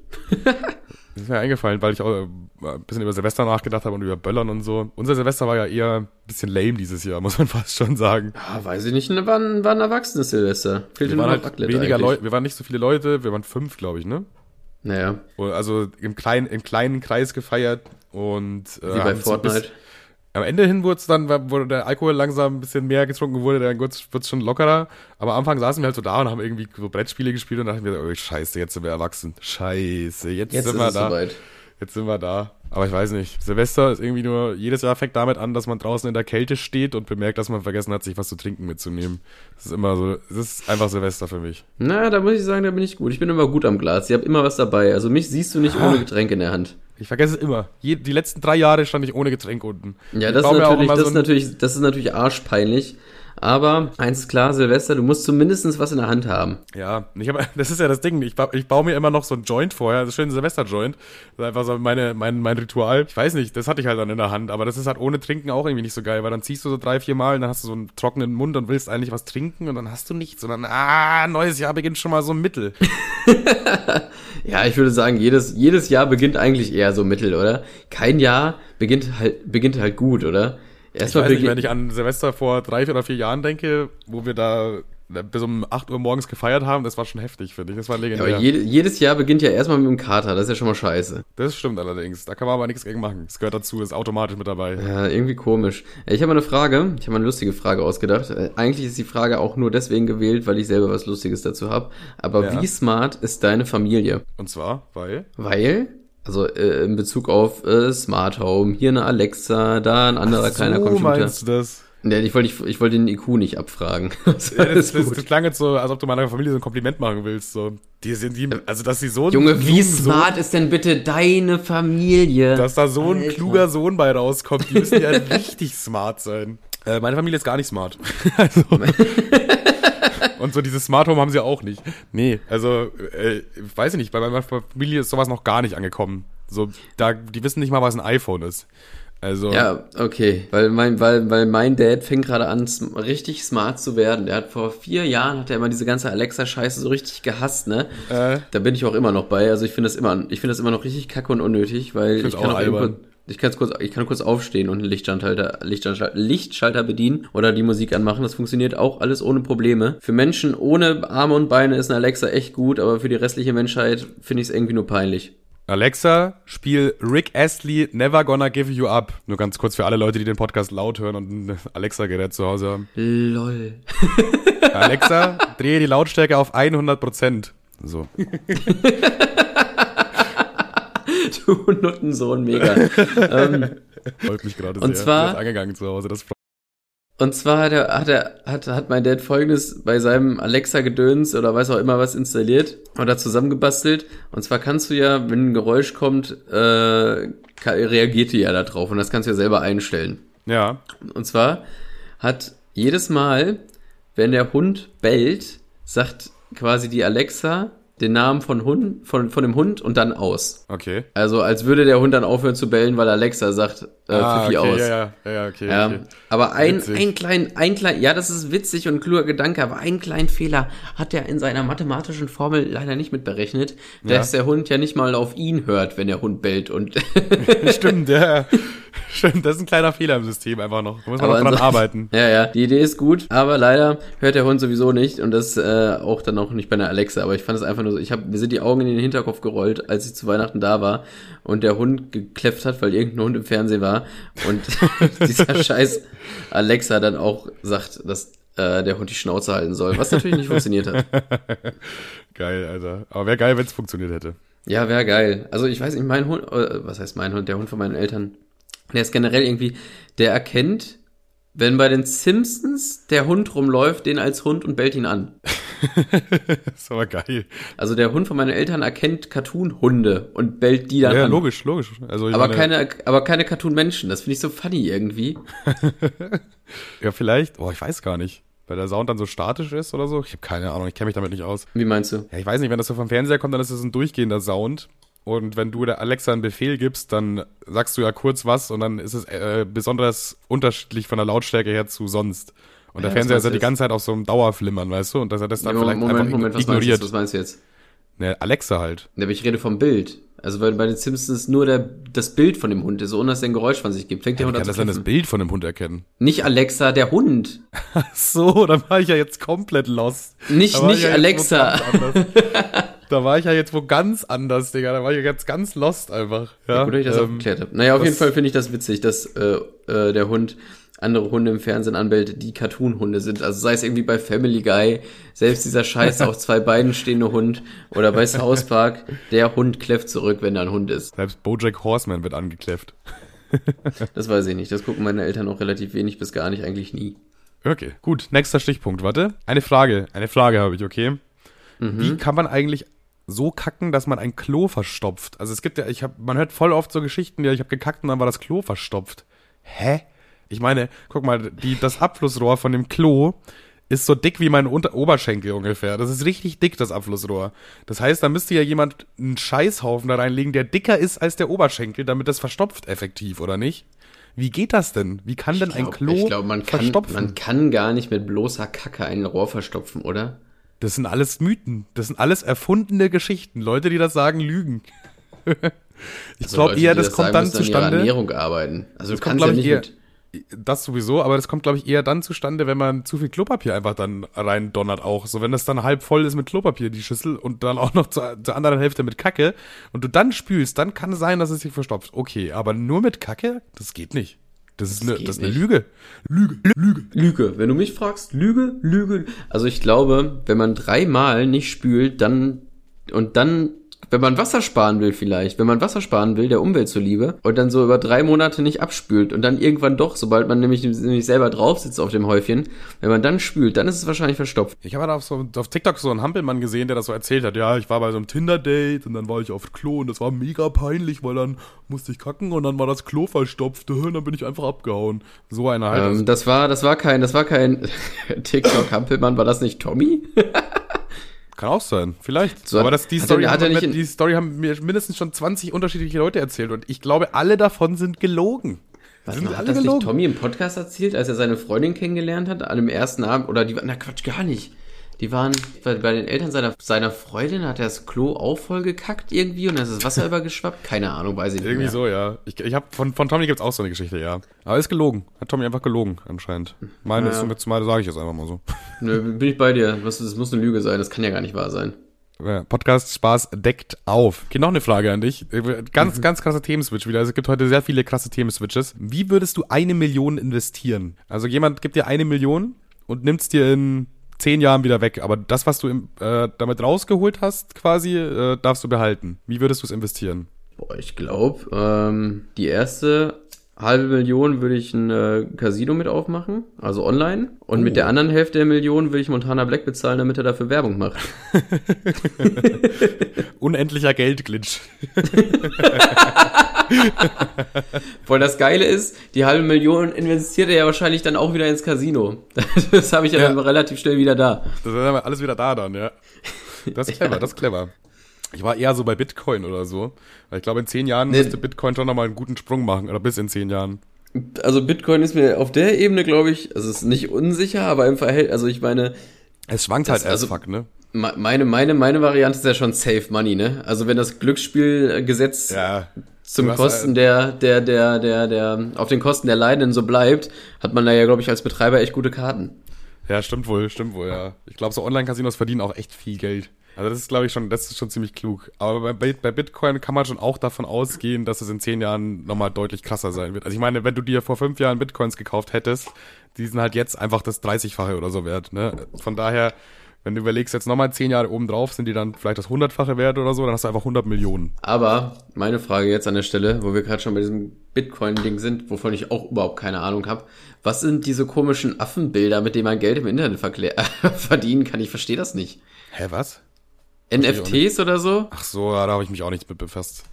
Das ist mir eingefallen, weil ich auch äh, ein bisschen über Silvester nachgedacht habe und über Böllern und so. Unser Silvester war ja eher ein bisschen lame dieses Jahr, muss man fast schon sagen. Ja, weiß ich nicht, war ein, war ein erwachsenes Silvester. Fehlte wir waren halt weniger Leute, wir waren nicht so viele Leute, wir waren fünf, glaube ich, ne? Naja. Also im kleinen, im kleinen Kreis gefeiert und äh, Wie bei Fortnite. So Am Ende hin wurde es dann, wo der Alkohol langsam ein bisschen mehr getrunken wurde, dann wird es schon lockerer. Aber am Anfang saßen wir halt so da und haben irgendwie so Brettspiele gespielt und dachten wir, oh scheiße, jetzt sind wir erwachsen. Scheiße, jetzt, jetzt sind wir da. Soweit. Jetzt sind wir da. Aber ich weiß nicht. Silvester ist irgendwie nur, jedes Jahr fängt damit an, dass man draußen in der Kälte steht und bemerkt, dass man vergessen hat, sich was zu trinken mitzunehmen. Das ist immer so, es ist einfach Silvester für mich. Na, da muss ich sagen, da bin ich gut. Ich bin immer gut am Glas. Ich habe immer was dabei. Also mich siehst du nicht ah. ohne Getränk in der Hand. Ich vergesse es immer. Je, die letzten drei Jahre stand ich ohne Getränk unten. Ja, das ist, natürlich, das, so ist natürlich, das ist natürlich arschpeinlich. Aber eins ist klar, Silvester, du musst zumindest was in der Hand haben. Ja, ich hab, das ist ja das Ding. Ich, ich baue mir immer noch so ein Joint vorher, das ist schön Silvester-Joint. Das ist einfach so meine, mein, mein Ritual. Ich weiß nicht, das hatte ich halt dann in der Hand, aber das ist halt ohne Trinken auch irgendwie nicht so geil, weil dann ziehst du so drei, vier Mal und dann hast du so einen trockenen Mund und willst eigentlich was trinken und dann hast du nichts, sondern ah, neues Jahr beginnt schon mal so mittel. ja, ich würde sagen, jedes, jedes Jahr beginnt eigentlich eher so mittel, oder? Kein Jahr beginnt halt, beginnt halt gut, oder? Erstmal ich weiß nicht, wenn ich an Silvester vor drei oder vier Jahren denke, wo wir da bis um 8 Uhr morgens gefeiert haben, das war schon heftig, finde ich. Das war legendär. Ja, aber jede, jedes Jahr beginnt ja erstmal mit dem Kater, das ist ja schon mal scheiße. Das stimmt allerdings. Da kann man aber nichts gegen machen. Das gehört dazu, ist automatisch mit dabei. Ja, irgendwie komisch. Ich habe mal eine Frage, ich habe mal eine lustige Frage ausgedacht. Äh, eigentlich ist die Frage auch nur deswegen gewählt, weil ich selber was Lustiges dazu habe. Aber ja. wie smart ist deine Familie? Und zwar, weil? Weil also äh, in Bezug auf äh, Smart Home, hier eine Alexa, da ein anderer Ach so, kleiner Computer. meinst du das? Ja, ich wollte ich, ich wollte den IQ nicht abfragen. das, ja, das, das, das, klang jetzt so, als ob du meiner Familie so ein Kompliment machen willst. So. Die sind die, also dass sie so Junge, wie smart Sohn, ist denn bitte deine Familie? Dass da so ein Alter. kluger Sohn bei rauskommt, die müssen ja richtig smart sein. Äh, meine Familie ist gar nicht smart. also, und so dieses Smart Home haben sie auch nicht. Nee, also, äh, weiß ich nicht, bei meiner Familie ist sowas noch gar nicht angekommen. So, da, die wissen nicht mal, was ein iPhone ist. Also. Ja, okay. Weil mein, weil, weil mein Dad fängt gerade an, richtig smart zu werden. Der hat vor vier Jahren hat er immer diese ganze Alexa-Scheiße so richtig gehasst, ne? Äh. Da bin ich auch immer noch bei. Also ich finde das immer, ich finde das immer noch richtig kacke und unnötig, weil ich, ich kann auch, auch ich kann kurz, ich kann kurz aufstehen und einen Lichtschalter, Lichtschalter, Lichtschalter bedienen oder die Musik anmachen. Das funktioniert auch alles ohne Probleme. Für Menschen ohne Arme und Beine ist eine Alexa echt gut, aber für die restliche Menschheit finde ich es irgendwie nur peinlich. Alexa, spiel Rick Astley Never Gonna Give You Up. Nur ganz kurz für alle Leute, die den Podcast laut hören und ein Alexa-Gerät zu Hause haben. Lol. Alexa, drehe die Lautstärke auf 100%. So. du Nuttensohn, mega. ähm, Freut mich gerade sehr. Und zwar, angegangen zu Hause. Das und zwar hat er, hat er, hat, hat mein Dad folgendes bei seinem Alexa-Gedöns oder weiß auch immer was installiert oder zusammengebastelt. Und zwar kannst du ja, wenn ein Geräusch kommt, äh, reagiert die ja da drauf und das kannst du ja selber einstellen. Ja. Und zwar hat jedes Mal, wenn der Hund bellt, sagt quasi die Alexa, den Namen von, Hund, von, von dem Hund und dann aus. Okay. Also als würde der Hund dann aufhören zu bellen, weil Alexa sagt äh, ah, Fifi okay, aus. Ja, ja, ja, okay, ja. okay. Aber ein, ein klein, ein klein, ja, das ist witzig und kluger Gedanke, aber einen kleinen Fehler hat er in seiner mathematischen Formel leider nicht mitberechnet, dass ja. der Hund ja nicht mal auf ihn hört, wenn der Hund bellt und. Stimmt, ja. Stimmt, das ist ein kleiner Fehler im System einfach noch. Da muss man aber noch dran arbeiten. Ja, ja, die Idee ist gut, aber leider hört der Hund sowieso nicht und das äh, auch dann auch nicht bei einer Alexa. Aber ich fand es einfach nur so, ich habe, mir sind die Augen in den Hinterkopf gerollt, als ich zu Weihnachten da war und der Hund gekläfft hat, weil irgendein Hund im Fernsehen war und dieser scheiß Alexa dann auch sagt, dass äh, der Hund die Schnauze halten soll, was natürlich nicht funktioniert hat. Geil, Alter. Aber wäre geil, wenn es funktioniert hätte. Ja, wäre geil. Also ich weiß nicht, mein Hund, äh, was heißt mein Hund, der Hund von meinen Eltern, der ist generell irgendwie, der erkennt, wenn bei den Simpsons der Hund rumläuft, den als Hund und bellt ihn an. ist aber geil. Also der Hund von meinen Eltern erkennt Cartoon-Hunde und bellt die dann ja, an. Ja, logisch, logisch. Also aber, meine... keine, aber keine Cartoon-Menschen. Das finde ich so funny irgendwie. ja, vielleicht. Oh, ich weiß gar nicht. Weil der Sound dann so statisch ist oder so. Ich habe keine Ahnung, ich kenne mich damit nicht aus. Wie meinst du? Ja, ich weiß nicht, wenn das so vom Fernseher kommt, dann ist das ein durchgehender Sound. Und wenn du der Alexa einen Befehl gibst, dann sagst du ja kurz was und dann ist es äh, besonders unterschiedlich von der Lautstärke her zu sonst. Und ja, der Fernseher ist ja die ganze Zeit auf so einem Dauerflimmern, weißt du? Und dass er das dann ja, vielleicht Moment, einfach Moment, was ignoriert. Meinst du, was meinst du jetzt? Ne, Alexa halt. Ja, aber ich rede vom Bild. Also weil bei den Simpsons nur der, das Bild von dem Hund ist, ohne dass er ein Geräusch von sich gibt. Fängt der Hund an zu kann das dann das Bild von dem Hund erkennen? Nicht Alexa, der Hund. Ach so, dann war ich ja jetzt komplett lost. Nicht, nicht ja Alexa. da war ich ja jetzt wo ganz anders, Digga. Da war ich jetzt ganz lost einfach. Ja, ja gut, dass ich das ähm, aufgeklärt habe. Naja, auf jeden Fall finde ich das witzig, dass äh, äh, der Hund andere Hunde im Fernsehen anbellt, die Cartoon-Hunde sind. Also sei es irgendwie bei Family Guy, selbst dieser scheiß auf zwei Beinen stehende Hund oder bei South Park, der Hund kläfft zurück, wenn da ein Hund ist. Selbst Bojack Horseman wird angekläfft. das weiß ich nicht. Das gucken meine Eltern auch relativ wenig bis gar nicht, eigentlich nie. Okay, gut. Nächster Stichpunkt. Warte. Eine Frage. Eine Frage habe ich, okay? Mhm. Wie kann man eigentlich so kacken, dass man ein Klo verstopft? Also es gibt ja, ich habe, man hört voll oft so Geschichten, ja, ich habe gekackt und dann war das Klo verstopft. Hä? Ich meine, guck mal, die, das Abflussrohr von dem Klo ist so dick wie mein Unter Oberschenkel ungefähr. Das ist richtig dick, das Abflussrohr. Das heißt, da müsste ja jemand einen Scheißhaufen da reinlegen, der dicker ist als der Oberschenkel, damit das verstopft effektiv, oder nicht? Wie geht das denn? Wie kann denn glaub, ein Klo ich glaub, man verstopfen? Kann, man kann gar nicht mit bloßer Kacke ein Rohr verstopfen, oder? Das sind alles Mythen. Das sind alles erfundene Geschichten. Leute, die das sagen, lügen. ich also glaube eher, das, das kommt sagen, dann zustande. Ernährung arbeiten. Also du kannst ja nicht eher, das sowieso, aber das kommt, glaube ich, eher dann zustande, wenn man zu viel Klopapier einfach dann rein donnert auch. So, wenn das dann halb voll ist mit Klopapier, die Schüssel, und dann auch noch zur, zur anderen Hälfte mit Kacke, und du dann spülst, dann kann es sein, dass es sich verstopft. Okay, aber nur mit Kacke, das geht nicht. Das ist, das eine, das ist eine Lüge. Lüge, Lüge. Lüge. Wenn du mich fragst, Lüge, Lüge. Also ich glaube, wenn man dreimal nicht spült, dann und dann wenn man Wasser sparen will vielleicht, wenn man Wasser sparen will, der Umwelt zuliebe, und dann so über drei Monate nicht abspült und dann irgendwann doch, sobald man nämlich, nämlich selber drauf sitzt auf dem Häufchen, wenn man dann spült, dann ist es wahrscheinlich verstopft. Ich habe da auf, so, auf TikTok so einen Hampelmann gesehen, der das so erzählt hat. Ja, ich war bei so einem Tinder-Date und dann war ich auf Klo und das war mega peinlich, weil dann musste ich kacken und dann war das Klo verstopft und dann bin ich einfach abgehauen. So einer halt. Ähm, das war, das war kein, das war kein TikTok-Hampelmann, war das nicht Tommy? Kann auch sein, vielleicht. So, aber das, die, Story er, hat er die Story haben mir mindestens schon 20 unterschiedliche Leute erzählt und ich glaube, alle davon sind gelogen. Was, sind hat das gelogen? nicht Tommy im Podcast erzählt, als er seine Freundin kennengelernt hat, an dem ersten Abend? Oder die, na Quatsch, gar nicht. Die waren bei, bei den Eltern seiner, seiner Freundin, hat er das Klo auch voll gekackt irgendwie und dann ist das Wasser übergeschwappt. Keine Ahnung, weiß ich nicht. Irgendwie mehr. so, ja. Ich, ich hab, von, von Tommy gibt's auch so eine Geschichte, ja. Aber ist gelogen. Hat Tommy einfach gelogen, anscheinend. Meine ja. ist zumal sage ich jetzt einfach mal so. Nö, bin ich bei dir. Das, das muss eine Lüge sein. Das kann ja gar nicht wahr sein. Podcast Spaß deckt auf. Okay, noch eine Frage an dich. Ganz, mhm. ganz krasser Themenswitch wieder. Also es gibt heute sehr viele krasse Themenswitches. Wie würdest du eine Million investieren? Also jemand gibt dir eine Million und nimmt es dir in zehn Jahren wieder weg. Aber das, was du im, äh, damit rausgeholt hast, quasi, äh, darfst du behalten. Wie würdest du es investieren? Boah, ich glaube, ähm, die erste halbe Million würde ich ein äh, Casino mit aufmachen, also online. Und oh. mit der anderen Hälfte der Million würde ich Montana Black bezahlen, damit er dafür Werbung macht. Unendlicher Geldglitch. Voll das Geile ist, die halbe Million investiert er ja wahrscheinlich dann auch wieder ins Casino. Das habe ich ja, ja, dann relativ schnell wieder da. Das ist alles wieder da dann, ja. Das ist clever, ja. das ist clever. Ich war eher so bei Bitcoin oder so. Weil ich glaube, in zehn Jahren nee. müsste Bitcoin schon nochmal einen guten Sprung machen. Oder bis in zehn Jahren. Also Bitcoin ist mir auf der Ebene, glaube ich, also es ist nicht unsicher, aber im Verhältnis, also ich meine. Es schwankt halt erst also, fuck, ne? Meine, meine, meine Variante ist ja schon Safe Money, ne? Also wenn das Glücksspielgesetz ja, zum Kosten der, der, der, der, der, auf den Kosten der Leidenden so bleibt, hat man da ja, glaube ich, als Betreiber echt gute Karten. Ja, stimmt wohl, stimmt wohl, ja. Ich glaube, so Online-Casinos verdienen auch echt viel Geld. Also das ist, glaube ich, schon, das ist schon ziemlich klug. Aber bei, bei Bitcoin kann man schon auch davon ausgehen, dass es in zehn Jahren nochmal deutlich krasser sein wird. Also ich meine, wenn du dir vor fünf Jahren Bitcoins gekauft hättest, die sind halt jetzt einfach das 30-fache oder so wert. Ne? Von daher, wenn du überlegst, jetzt nochmal zehn Jahre oben drauf, sind die dann vielleicht das hundertfache wert oder so, dann hast du einfach 100 Millionen. Aber meine Frage jetzt an der Stelle, wo wir gerade schon bei diesem Bitcoin-Ding sind, wovon ich auch überhaupt keine Ahnung habe. Was sind diese komischen Affenbilder, mit denen man Geld im Internet verdienen kann? Ich verstehe das nicht. Hä, was? NFTs oder so? Ach so, ja, da habe ich mich auch nicht mit befasst.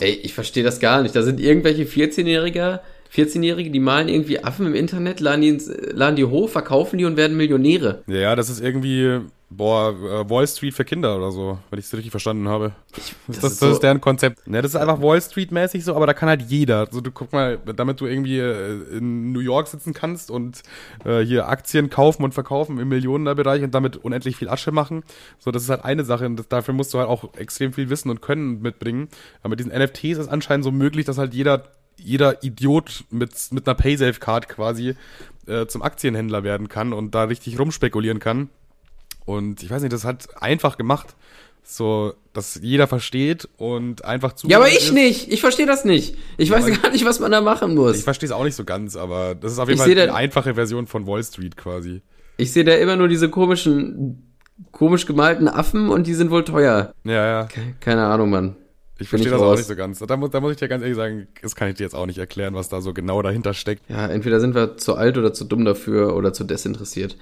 Ey, ich verstehe das gar nicht. Da sind irgendwelche 14-Jähriger, 14-Jährige, die malen irgendwie Affen im Internet, laden die, ins, laden die hoch, verkaufen die und werden Millionäre. Ja, das ist irgendwie, boah, äh, Wall Street für Kinder oder so, wenn ich es richtig verstanden habe. Ich, das, das, ist, das so ist deren Konzept. Ja, das ist einfach Wall Street-mäßig so, aber da kann halt jeder. Also du guck mal, damit du irgendwie äh, in New York sitzen kannst und äh, hier Aktien kaufen und verkaufen im Millionenbereich und damit unendlich viel Asche machen. So, das ist halt eine Sache. Und das, dafür musst du halt auch extrem viel Wissen und Können mitbringen. Aber mit diesen NFTs ist anscheinend so möglich, dass halt jeder jeder Idiot mit, mit einer Paysafe-Card quasi äh, zum Aktienhändler werden kann und da richtig rumspekulieren kann. Und ich weiß nicht, das hat einfach gemacht. so, dass jeder versteht und einfach zu. Ja, aber ich ist. nicht. Ich verstehe das nicht. Ich ja, weiß gar nicht, was man da machen muss. Ich verstehe es auch nicht so ganz, aber das ist auf jeden ich Fall die einfache Version von Wall Street quasi. Ich sehe da immer nur diese komischen, komisch gemalten Affen und die sind wohl teuer. Ja, ja. Keine Ahnung, Mann. Ich verstehe das raus. auch nicht so ganz. Da muss, da muss ich dir ganz ehrlich sagen, das kann ich dir jetzt auch nicht erklären, was da so genau dahinter steckt. Ja, entweder sind wir zu alt oder zu dumm dafür oder zu desinteressiert.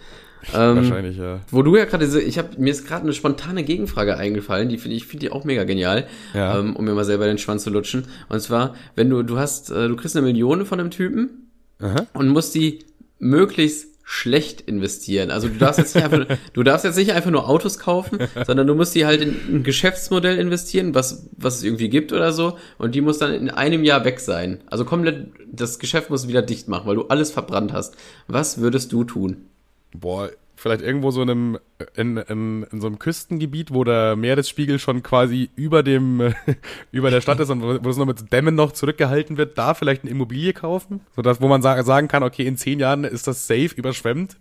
Ähm, Wahrscheinlich, ja. Wo du ja gerade ich habe mir ist gerade eine spontane Gegenfrage eingefallen, die finde ich finde die auch mega genial, ja. ähm, um mir mal selber den Schwanz zu lutschen. Und zwar, wenn du du hast, äh, du kriegst eine Million von einem Typen Aha. und musst die möglichst schlecht investieren. Also du darfst jetzt nicht einfach, du darfst jetzt nicht einfach nur Autos kaufen, sondern du musst die halt in ein Geschäftsmodell investieren, was, was es irgendwie gibt oder so. Und die muss dann in einem Jahr weg sein. Also komplett, das Geschäft muss wieder dicht machen, weil du alles verbrannt hast. Was würdest du tun? Boah, vielleicht irgendwo so in einem, in, in, in so einem Küstengebiet, wo der Meeresspiegel schon quasi über dem, über der Stadt ist und wo, wo es noch mit Dämmen noch zurückgehalten wird, da vielleicht eine Immobilie kaufen, sodass, wo man sa sagen kann, okay, in zehn Jahren ist das safe überschwemmt.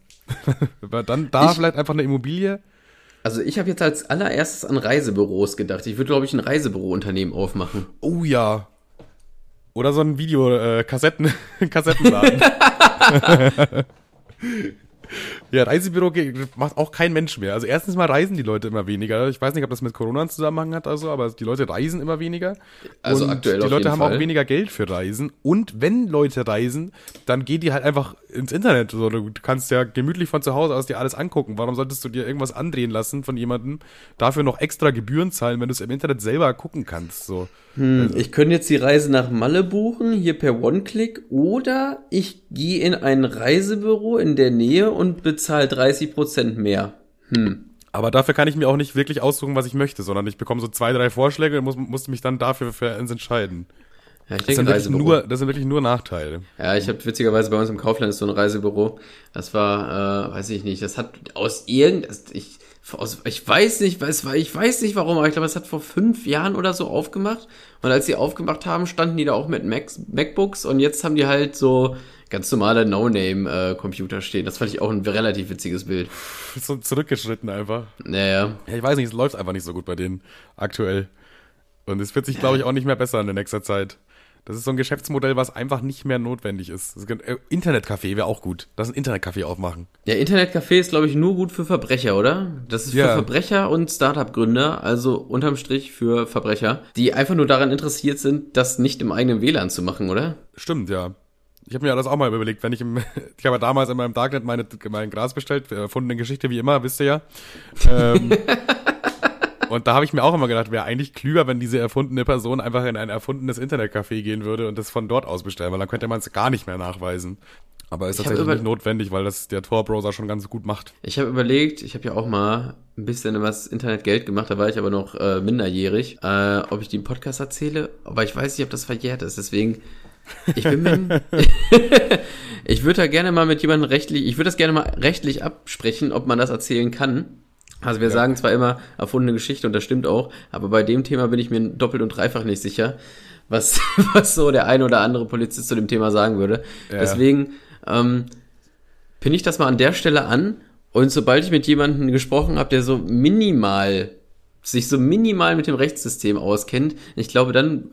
dann da ich, vielleicht einfach eine Immobilie. Also ich habe jetzt als allererstes an Reisebüros gedacht. Ich würde, glaube ich, ein Reisebürounternehmen aufmachen. Oh ja. Oder so ein Video, äh, Kassetten, Kassettenladen. Ja, Reisebüro macht auch kein Mensch mehr. Also erstens mal reisen die Leute immer weniger. Ich weiß nicht, ob das mit Corona einen Zusammenhang hat, also, aber die Leute reisen immer weniger. Also und aktuell. Die Leute haben Fall. auch weniger Geld für Reisen. Und wenn Leute reisen, dann gehen die halt einfach ins Internet. So, du kannst ja gemütlich von zu Hause aus dir alles angucken. Warum solltest du dir irgendwas andrehen lassen von jemandem, dafür noch extra Gebühren zahlen, wenn du es im Internet selber gucken kannst? So. Hm, also. Ich könnte jetzt die Reise nach Malle buchen, hier per One-Click, oder ich gehe in ein Reisebüro in der Nähe und bezahle 30 Prozent mehr. Hm. Aber dafür kann ich mir auch nicht wirklich aussuchen, was ich möchte, sondern ich bekomme so zwei, drei Vorschläge und muss, muss mich dann dafür für eins entscheiden. Ja, ich das, denke, sind wirklich nur, das sind wirklich nur Nachteile. Ja, ich habe witzigerweise bei uns im Kaufland ist so ein Reisebüro. Das war, äh, weiß ich nicht, das hat aus irgend, ich, ich weiß nicht, was war, ich weiß nicht warum, aber ich glaube, es hat vor fünf Jahren oder so aufgemacht. Und als sie aufgemacht haben, standen die da auch mit Macs, MacBooks und jetzt haben die halt so ganz normale No-Name-Computer stehen. Das fand ich auch ein relativ witziges Bild. So zurückgeschritten einfach. Naja. Ja, ich weiß nicht, es läuft einfach nicht so gut bei denen aktuell. Und es wird sich, glaube ich, auch nicht mehr besser in der nächsten Zeit. Das ist so ein Geschäftsmodell, was einfach nicht mehr notwendig ist. ist äh, Internetcafé wäre auch gut. Lass ein Internetcafé aufmachen. Ja, Internetcafé ist, glaube ich, nur gut für Verbrecher, oder? Das ist ja. für Verbrecher und Startup-Gründer, also unterm Strich für Verbrecher, die einfach nur daran interessiert sind, das nicht im eigenen WLAN zu machen, oder? Stimmt, ja. Ich habe mir das auch mal überlegt, wenn ich im, ich habe damals in meinem Darknet meine, mein Gras bestellt, erfundene Geschichte wie immer, wisst ihr ja. Ähm, Und da habe ich mir auch immer gedacht, wäre eigentlich klüger, wenn diese erfundene Person einfach in ein erfundenes Internetcafé gehen würde und das von dort aus bestellen, weil dann könnte man es gar nicht mehr nachweisen. Aber ist tatsächlich nicht notwendig, weil das der Tor-Browser schon ganz gut macht. Ich habe überlegt, ich habe ja auch mal ein bisschen was Internetgeld gemacht, da war ich aber noch äh, minderjährig, äh, ob ich die im Podcast erzähle, aber ich weiß nicht, ob das verjährt ist, deswegen ich bin mir, ich würde da gerne mal mit jemandem rechtlich, ich würde das gerne mal rechtlich absprechen, ob man das erzählen kann. Also wir ja. sagen zwar immer erfundene Geschichte und das stimmt auch, aber bei dem Thema bin ich mir doppelt und dreifach nicht sicher, was, was so der ein oder andere Polizist zu dem Thema sagen würde. Ja. Deswegen ähm, pinne ich das mal an der Stelle an und sobald ich mit jemandem gesprochen habe, der so minimal sich so minimal mit dem Rechtssystem auskennt, ich glaube, dann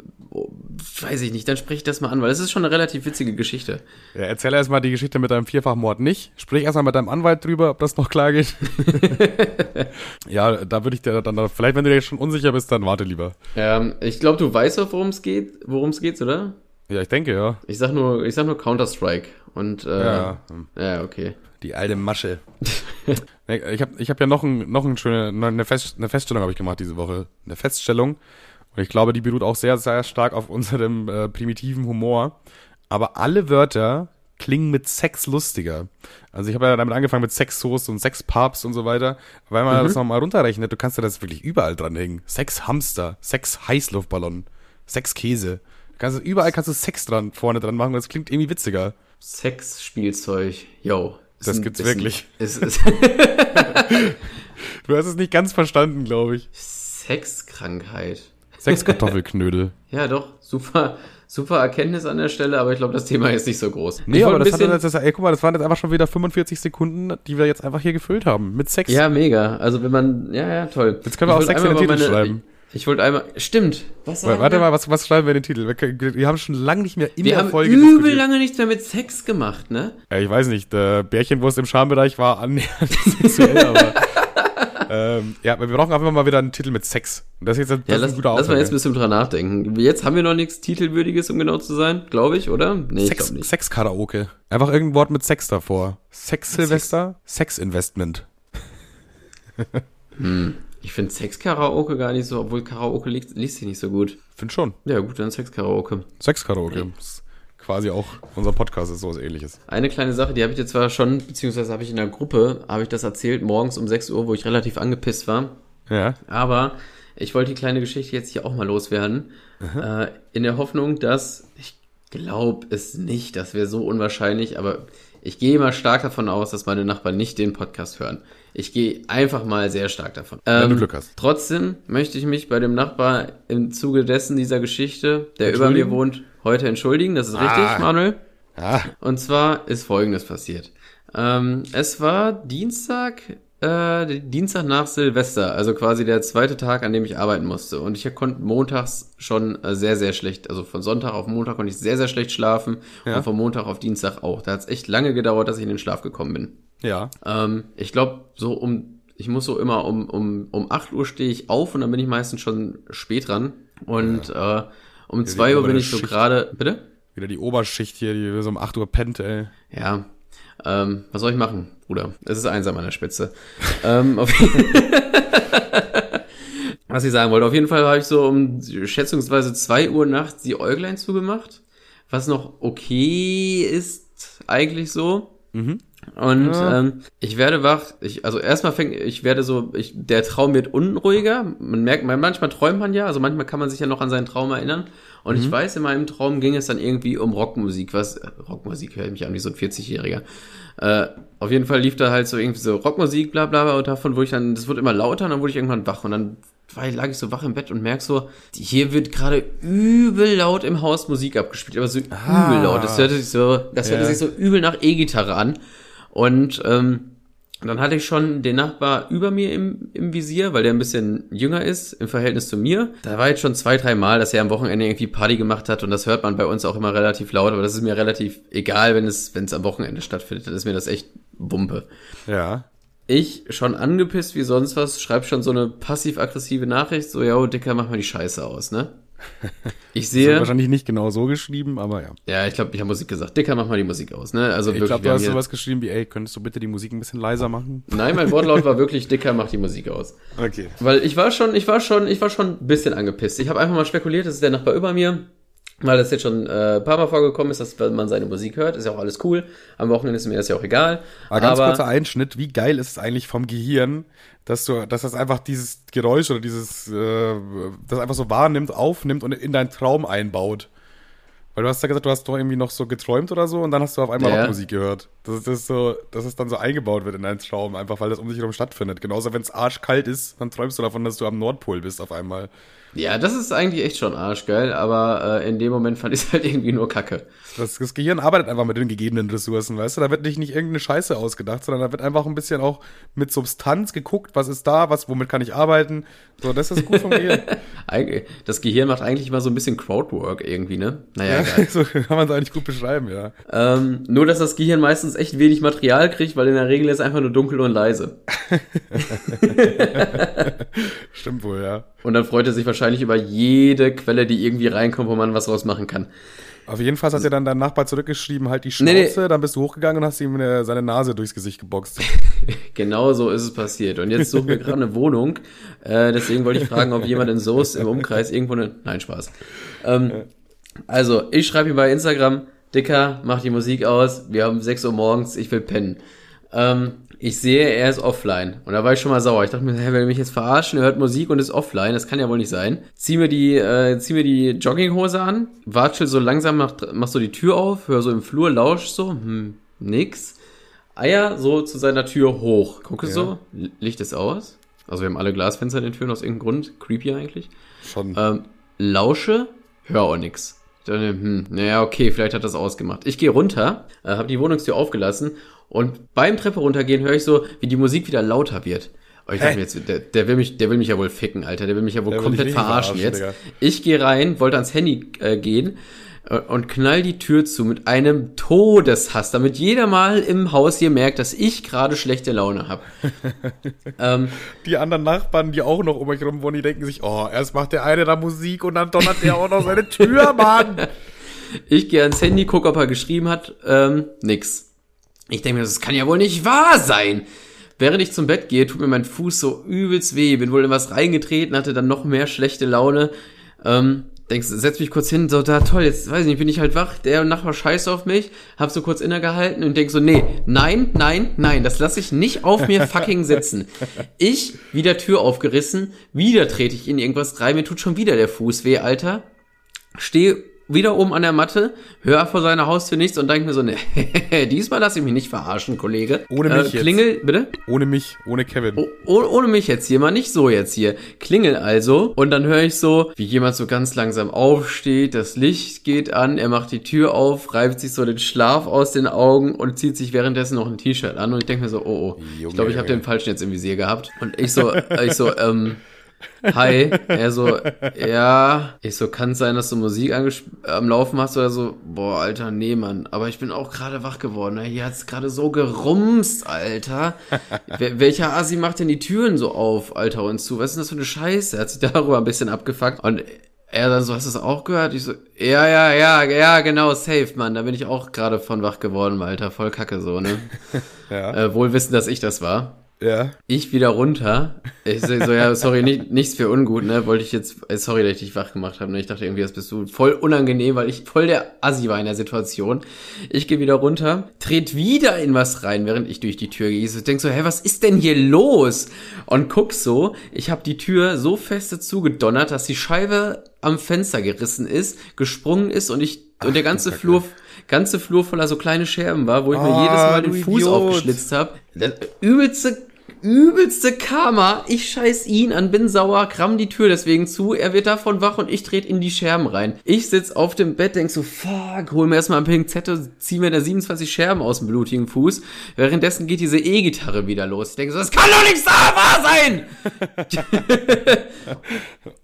weiß ich nicht, dann sprich ich das mal an, weil das ist schon eine relativ witzige Geschichte. Ja, erzähl erstmal die Geschichte mit deinem Vierfachmord nicht. Sprich erstmal mit deinem Anwalt drüber, ob das noch klar geht. ja, da würde ich dir dann, vielleicht wenn du dir schon unsicher bist, dann warte lieber. Ähm, ich glaube, du weißt auch, worum es geht, worum es geht, oder? Ja, ich denke, ja. Ich sag nur, ich sag nur Counter-Strike und, äh, ja. ja, okay. Die alte Masche. ich habe ich hab ja noch, ein, noch ein schöne, eine, Fest, eine Feststellung habe ich gemacht diese Woche. Eine Feststellung. Und ich glaube, die beruht auch sehr, sehr stark auf unserem äh, primitiven Humor. Aber alle Wörter klingen mit Sex lustiger. Also ich habe ja damit angefangen mit Sexsoße und Sexpapst und so weiter, weil man mhm. das nochmal runterrechnet, du kannst ja das wirklich überall dranhängen. Sexhamster, Sex-Heißluftballon, Sexkäse. Kannst, überall kannst du Sex dran, vorne dran machen, das klingt irgendwie witziger. Sexspielzeug, yo. Das gibt's ist wirklich. Ist, ist du hast es nicht ganz verstanden, glaube ich. Sexkrankheit. Sechs Kartoffelknödel. ja, doch, super, super Erkenntnis an der Stelle, aber ich glaube, das Thema ist nicht so groß. Nee, ich aber das, hat das, ey, guck mal, das waren jetzt einfach schon wieder 45 Sekunden, die wir jetzt einfach hier gefüllt haben. Mit Sex. Ja, mega. Also wenn man, ja, ja, toll. Jetzt können wir ich auch Sex in den Titel meine, schreiben. Ich, ich wollte einmal, stimmt. Was Warte mal, was, was schreiben wir in den Titel? Wir, wir haben schon lange nicht mehr in wir der Folge Wir haben übel lange nichts mehr mit Sex gemacht, ne? Ja, ich weiß nicht, der Bärchenwurst im Schambereich war annähernd sexuell, aber ähm, ja, wir brauchen einfach mal wieder einen Titel mit Sex. das ist jetzt das ja, lass, ein guter Lass mal jetzt ein bisschen dran nachdenken. Jetzt haben wir noch nichts Titelwürdiges, um genau zu sein, glaube ich, oder? Nee, Sex, ich nicht. Sex-Karaoke. Einfach irgendein Wort mit Sex davor. Sex-Silvester, Sex-Investment. hm. Ich finde Sex-Karaoke gar nicht so, obwohl Karaoke liest, liest sich nicht so gut. Find schon. Ja, gut, dann Sex-Karaoke. Sex-Karaoke. Quasi auch unser Podcast ist sowas ähnliches. Eine kleine Sache, die habe ich jetzt zwar schon, beziehungsweise habe ich in der Gruppe, habe ich das erzählt, morgens um 6 Uhr, wo ich relativ angepisst war. Ja. Aber ich wollte die kleine Geschichte jetzt hier auch mal loswerden. Äh, in der Hoffnung, dass, ich glaube es nicht, das wäre so unwahrscheinlich, aber ich gehe mal stark davon aus, dass meine Nachbarn nicht den Podcast hören. Ich gehe einfach mal sehr stark davon. Ähm, Wenn du Glück hast. Trotzdem möchte ich mich bei dem Nachbar im Zuge dessen dieser Geschichte, der über mir wohnt, heute entschuldigen. Das ist richtig, ah. Manuel. Ah. Und zwar ist Folgendes passiert. Ähm, es war Dienstag, äh, Dienstag nach Silvester, also quasi der zweite Tag, an dem ich arbeiten musste. Und ich konnte montags schon äh, sehr, sehr schlecht, also von Sonntag auf Montag konnte ich sehr, sehr schlecht schlafen ja. und von Montag auf Dienstag auch. Da hat es echt lange gedauert, dass ich in den Schlaf gekommen bin. Ja. Ähm, ich glaube, so um, ich muss so immer um, um, um 8 Uhr stehe ich auf und dann bin ich meistens schon spät dran. Und ja. äh, um 2 Uhr bin ich so gerade. Bitte? Wieder die Oberschicht hier, die so um 8 Uhr pennt, ey. Ja. Ähm, was soll ich machen, Bruder? Es ist einsam an der Spitze. ähm, was ich sagen wollte, auf jeden Fall habe ich so um schätzungsweise 2 Uhr nachts die Äuglein zugemacht. Was noch okay ist, eigentlich so. Mhm. Und ja. ähm, ich werde wach. Ich, also erstmal fängt, ich werde so, ich, der Traum wird unruhiger. Man merkt, manchmal träumt man ja, also manchmal kann man sich ja noch an seinen Traum erinnern. Und mhm. ich weiß, in meinem Traum ging es dann irgendwie um Rockmusik. Was Rockmusik höre ich mich an wie so ein 40-Jähriger. Äh, auf jeden Fall lief da halt so irgendwie so Rockmusik, bla bla bla. Und davon wurde ich dann, das wurde immer lauter und dann wurde ich irgendwann wach. Und dann war, lag ich so wach im Bett und merk so, hier wird gerade übel laut im Haus Musik abgespielt, aber so ah. übel laut. Das hörte sich so, das hörte ja. sich so übel nach E-Gitarre an. Und ähm, dann hatte ich schon den Nachbar über mir im, im Visier, weil der ein bisschen jünger ist im Verhältnis zu mir. Da war jetzt schon zwei, drei Mal, dass er am Wochenende irgendwie Party gemacht hat und das hört man bei uns auch immer relativ laut, aber das ist mir relativ egal, wenn es, wenn es am Wochenende stattfindet. Dann ist mir das echt Wumpe. Ja. Ich schon angepisst wie sonst was, schreib schon so eine passiv-aggressive Nachricht, so, ja, Dicker, mach mal die Scheiße aus, ne? Ich sehe. Wahrscheinlich nicht genau so geschrieben, aber ja. Ja, ich glaube, ich habe Musik gesagt. Dicker, mach mal die Musik aus, ne? Also ich wirklich. Ich glaube, du hast sowas geschrieben wie, ey, könntest du bitte die Musik ein bisschen leiser machen? Nein, mein Wortlaut war wirklich, Dicker, mach die Musik aus. Okay. Weil ich war schon, ich war schon, ich war schon ein bisschen angepisst. Ich habe einfach mal spekuliert, das ist der Nachbar über mir weil das jetzt schon äh, ein paar Mal vorgekommen ist, dass man seine Musik hört, ist ja auch alles cool. Am Wochenende ist mir das ja auch egal. Aber ganz aber, kurzer Einschnitt, wie geil ist es eigentlich vom Gehirn, dass du, dass das einfach dieses Geräusch oder dieses, äh, das einfach so wahrnimmt, aufnimmt und in deinen Traum einbaut. Weil du hast ja gesagt, du hast doch irgendwie noch so geträumt oder so und dann hast du auf einmal ja. Rockmusik gehört. Das ist, das ist so, dass es dann so eingebaut wird in deinen Traum, einfach weil das um dich herum stattfindet. Genauso wenn es arschkalt ist, dann träumst du davon, dass du am Nordpol bist auf einmal. Ja, das ist eigentlich echt schon arschgeil, aber äh, in dem Moment fand ich es halt irgendwie nur kacke. Das, das Gehirn arbeitet einfach mit den gegebenen Ressourcen, weißt du? Da wird nicht, nicht irgendeine Scheiße ausgedacht, sondern da wird einfach ein bisschen auch mit Substanz geguckt, was ist da, was, womit kann ich arbeiten. So, das ist gut vom Gehirn. das Gehirn macht eigentlich immer so ein bisschen Crowdwork irgendwie, ne? Naja, ja, so kann man es eigentlich gut beschreiben, ja. Ähm, nur, dass das Gehirn meistens echt wenig Material kriegt, weil in der Regel ist es einfach nur dunkel und leise. Stimmt wohl, ja. Und dann freut er sich wahrscheinlich über jede Quelle, die irgendwie reinkommt, wo man was draus machen kann. Auf jeden Fall hat dir dann dein Nachbar zurückgeschrieben, halt die Schnauze, nee, nee. dann bist du hochgegangen und hast ihm eine, seine Nase durchs Gesicht geboxt. genau so ist es passiert. Und jetzt suchen wir gerade eine Wohnung. Äh, deswegen wollte ich fragen, ob jemand in Soos im Umkreis irgendwo eine. Nein, Spaß. Ähm, also, ich schreibe ihm bei Instagram, Dicker, mach die Musik aus, wir haben 6 Uhr morgens, ich will pennen. Ähm, ich sehe, er ist offline. Und da war ich schon mal sauer. Ich dachte mir, hey, will er mich jetzt verarschen? Er hört Musik und ist offline. Das kann ja wohl nicht sein. Zieh mir die, äh, zieh mir die Jogginghose an, watschel so langsam, mach, mach so die Tür auf, hör so im Flur, lausch so, hm, nix. Eier so zu seiner Tür hoch. Gucke ja. so, Licht ist aus. Also wir haben alle Glasfenster in den Türen aus irgendeinem Grund. Creepy eigentlich. Schon. Ähm, lausche, hör auch nix. Ich dachte, hm, naja, okay, vielleicht hat das ausgemacht. Ich gehe runter, äh, habe die Wohnungstür aufgelassen und beim Treppe runtergehen höre ich so, wie die Musik wieder lauter wird. Und ich dachte mir jetzt, der, der, will mich, der will mich ja wohl ficken, Alter. Der will mich ja wohl Der komplett verarschen, verarschen, jetzt. Digga. Ich gehe rein, wollte ans Handy äh, gehen äh, und knall die Tür zu mit einem Todeshass, damit jeder mal im Haus hier merkt, dass ich gerade schlechte Laune habe. ähm, Die anderen Nachbarn, die auch noch um euch rum wohnen, die denken sich, oh, erst macht der eine da Musik und dann donnert der auch noch seine Tür, Mann. Ich gehe ans Handy, gucke, ob er geschrieben hat. Ähm, nix. Ich denke mir, das kann ja wohl nicht wahr sein. Während ich zum Bett gehe, tut mir mein Fuß so übelst weh. Bin wohl in was reingetreten, hatte dann noch mehr schlechte Laune. Ähm, denkst, setz mich kurz hin, so, da toll, jetzt weiß ich nicht, bin ich halt wach, der Nachbar scheißt auf mich, hab so kurz innegehalten und denk so, nee, nein, nein, nein, das lasse ich nicht auf mir fucking sitzen. Ich, wieder Tür aufgerissen, wieder trete ich in irgendwas rein, mir tut schon wieder der Fuß weh, Alter stehe wieder oben an der Matte, höre vor seiner Haustür nichts und denke mir so, ne, diesmal lasse ich mich nicht verarschen, Kollege. Ohne mich äh, jetzt. Klingel, bitte? Ohne mich, ohne Kevin. Oh, oh, ohne mich jetzt hier, mal nicht so jetzt hier. Klingel also und dann höre ich so, wie jemand so ganz langsam aufsteht, das Licht geht an, er macht die Tür auf, reibt sich so den Schlaf aus den Augen und zieht sich währenddessen noch ein T-Shirt an und ich denke mir so, oh, oh, Junge, ich glaube, ich habe den falschen jetzt im Visier gehabt und ich so, ich so, ähm, Hi, er so, ja, ich so, kann es sein, dass du Musik am Laufen hast oder so? Boah, Alter, nee, Mann, aber ich bin auch gerade wach geworden, hier hat's gerade so gerumst, Alter. Welcher Asi macht denn die Türen so auf, Alter, uns zu? Was ist denn das für eine Scheiße? Er hat sich darüber ein bisschen abgefuckt und er dann so, hast du das auch gehört? Ich so, ja, ja, ja, ja, genau, safe, Mann, da bin ich auch gerade von wach geworden, Alter, voll kacke so, ne? Ja. äh, wohl wissen, dass ich das war. Ja. Ich wieder runter. Ich so, so ja, sorry, nicht, nichts für ungut, ne? Wollte ich jetzt, äh, sorry, dass ich dich wach gemacht habe. Ne? Ich dachte irgendwie, das bist du voll unangenehm, weil ich voll der Assi war in der Situation. Ich gehe wieder runter, tret wieder in was rein, während ich durch die Tür gehe. Ich so, denk so, hä, was ist denn hier los? Und guck so, ich habe die Tür so feste zugedonnert, dass die Scheibe am Fenster gerissen ist, gesprungen ist und ich und der ganze. Flur ganze Flur voller so kleine Scherben war, wo ich mir Ah, jedes Mal den Fuß Idiot. aufgeschlitzt habe. Das übelste übelste Karma. Ich scheiß ihn an, bin sauer, kramm die Tür deswegen zu. Er wird davon wach und ich trete in die Scherben rein. Ich sitz auf dem Bett, denk so, fuck, hol mir erstmal ein Pinzette, zieh mir da 27 Scherben aus dem blutigen Fuß. Währenddessen geht diese E-Gitarre wieder los. Ich denke so, das kann doch nicht wahr sein!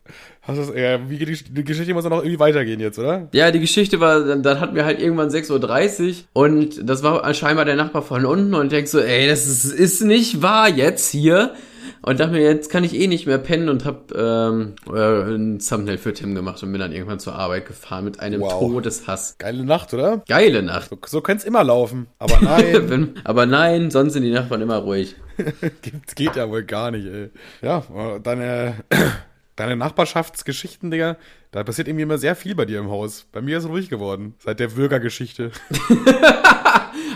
Du's, äh, wie geht die, die Geschichte muss dann noch irgendwie weitergehen jetzt, oder? Ja, die Geschichte war, dann, dann hatten wir halt irgendwann 6.30 Uhr und das war scheinbar der Nachbar von unten und ich denk so, ey, das ist, ist nicht wahr jetzt hier. Und dachte mir, jetzt kann ich eh nicht mehr pennen und hab ähm, äh, ein Thumbnail für Tim gemacht und bin dann irgendwann zur Arbeit gefahren mit einem Wow. Todeshass. Geile Nacht, oder? Geile Nacht. So, so könnte immer laufen. Aber nein, Wenn, aber nein, sonst sind die Nachbarn immer ruhig. geht, geht ja wohl gar nicht, ey. Ja, äh, deine, Nachbarschaftsgeschichten, Digga, da passiert irgendwie immer sehr viel bei dir im Haus. Bei mir ist es ruhig geworden. Seit der Bürgergeschichte.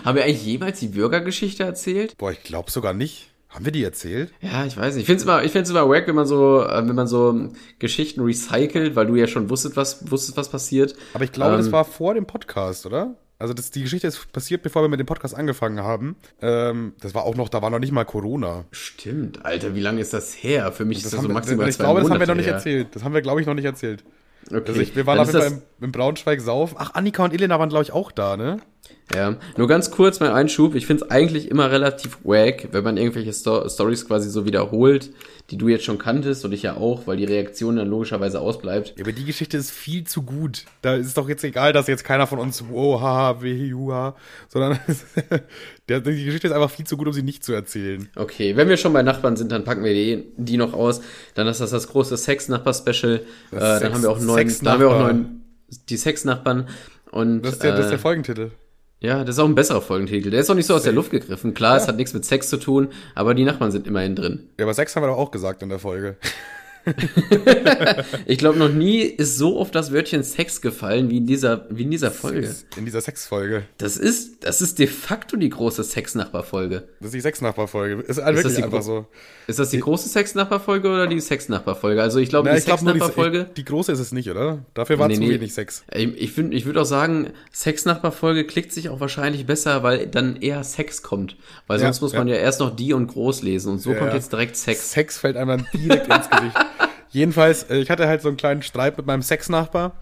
Haben wir eigentlich jemals die Bürgergeschichte erzählt? Boah, ich glaube sogar nicht. Haben wir die erzählt? Ja, ich weiß nicht. Ich finde es immer, ich find's immer wack, wenn man so, äh, wenn man so Geschichten recycelt, weil du ja schon wusstest, was, wusstest, was passiert. Aber ich glaube, das Ähm, war vor dem Podcast, oder? Also das, die Geschichte ist passiert, bevor wir mit dem Podcast angefangen haben. Ähm, das war auch noch, da war noch nicht mal Corona. Stimmt, Alter, wie lange ist das her? Für mich ist das so wir, maximal ich zwei glaube, das haben wir noch nicht her. erzählt. Das haben wir, glaube ich, noch nicht erzählt. Okay. Also ich, wir waren auf jeden Fall im, im Braunschweig saufen. Ach, Annika und Elena waren, glaube ich, auch da, ne? Ja, nur ganz kurz mein Einschub. Ich finde es eigentlich immer relativ wack, wenn man irgendwelche Sto Stories quasi so wiederholt, die du jetzt schon kanntest und ich ja auch, weil die Reaktion dann logischerweise ausbleibt. Ja, aber die Geschichte ist viel zu gut. Da ist doch jetzt egal, dass jetzt keiner von uns, wow, haha, weh, juha, sondern der, die Geschichte ist einfach viel zu gut, um sie nicht zu erzählen. Okay, wenn wir schon bei Nachbarn sind, dann packen wir die, die noch aus. Dann ist das das große Sex-Nachbar-Special. Äh, dann Sex- haben wir auch neun, dann haben wir auch neun, die Sex-Nachbarn. Und Das ist der, das ist der äh, Folgentitel. Ja, das ist auch ein besserer Folgentitel. Der ist auch nicht so aus der. Luft gegriffen. Klar, es hat nichts mit Sex zu tun, aber die Nachbarn sind immerhin drin. Ja, aber Sex haben wir doch auch gesagt in der Folge. ich glaube, noch nie ist so oft das Wörtchen Sex gefallen wie in dieser, wie in dieser Folge. In dieser Sexfolge. Das ist, das ist de facto die große Sexnachbarfolge. Das ist die Sexnachbarfolge. Ist, ist wirklich einfach so. Ist das die große Sexnachbarfolge oder die Sexnachbarfolge? Also ich glaube, die ich Sexnachbarfolge. Die, die große ist es nicht, oder? Dafür war Nee, zu nee. wenig Sex. Ich, ich, find- ich würde auch sagen, Sexnachbarfolge klickt sich auch wahrscheinlich besser, weil dann eher Sex kommt. Weil Ja, sonst muss man ja. erst noch die und groß lesen und so Ja, kommt ja. jetzt direkt Sex. Sex fällt einem dann direkt ins Gesicht. Jedenfalls, äh, ich hatte halt so einen kleinen Streit mit meinem Sexnachbar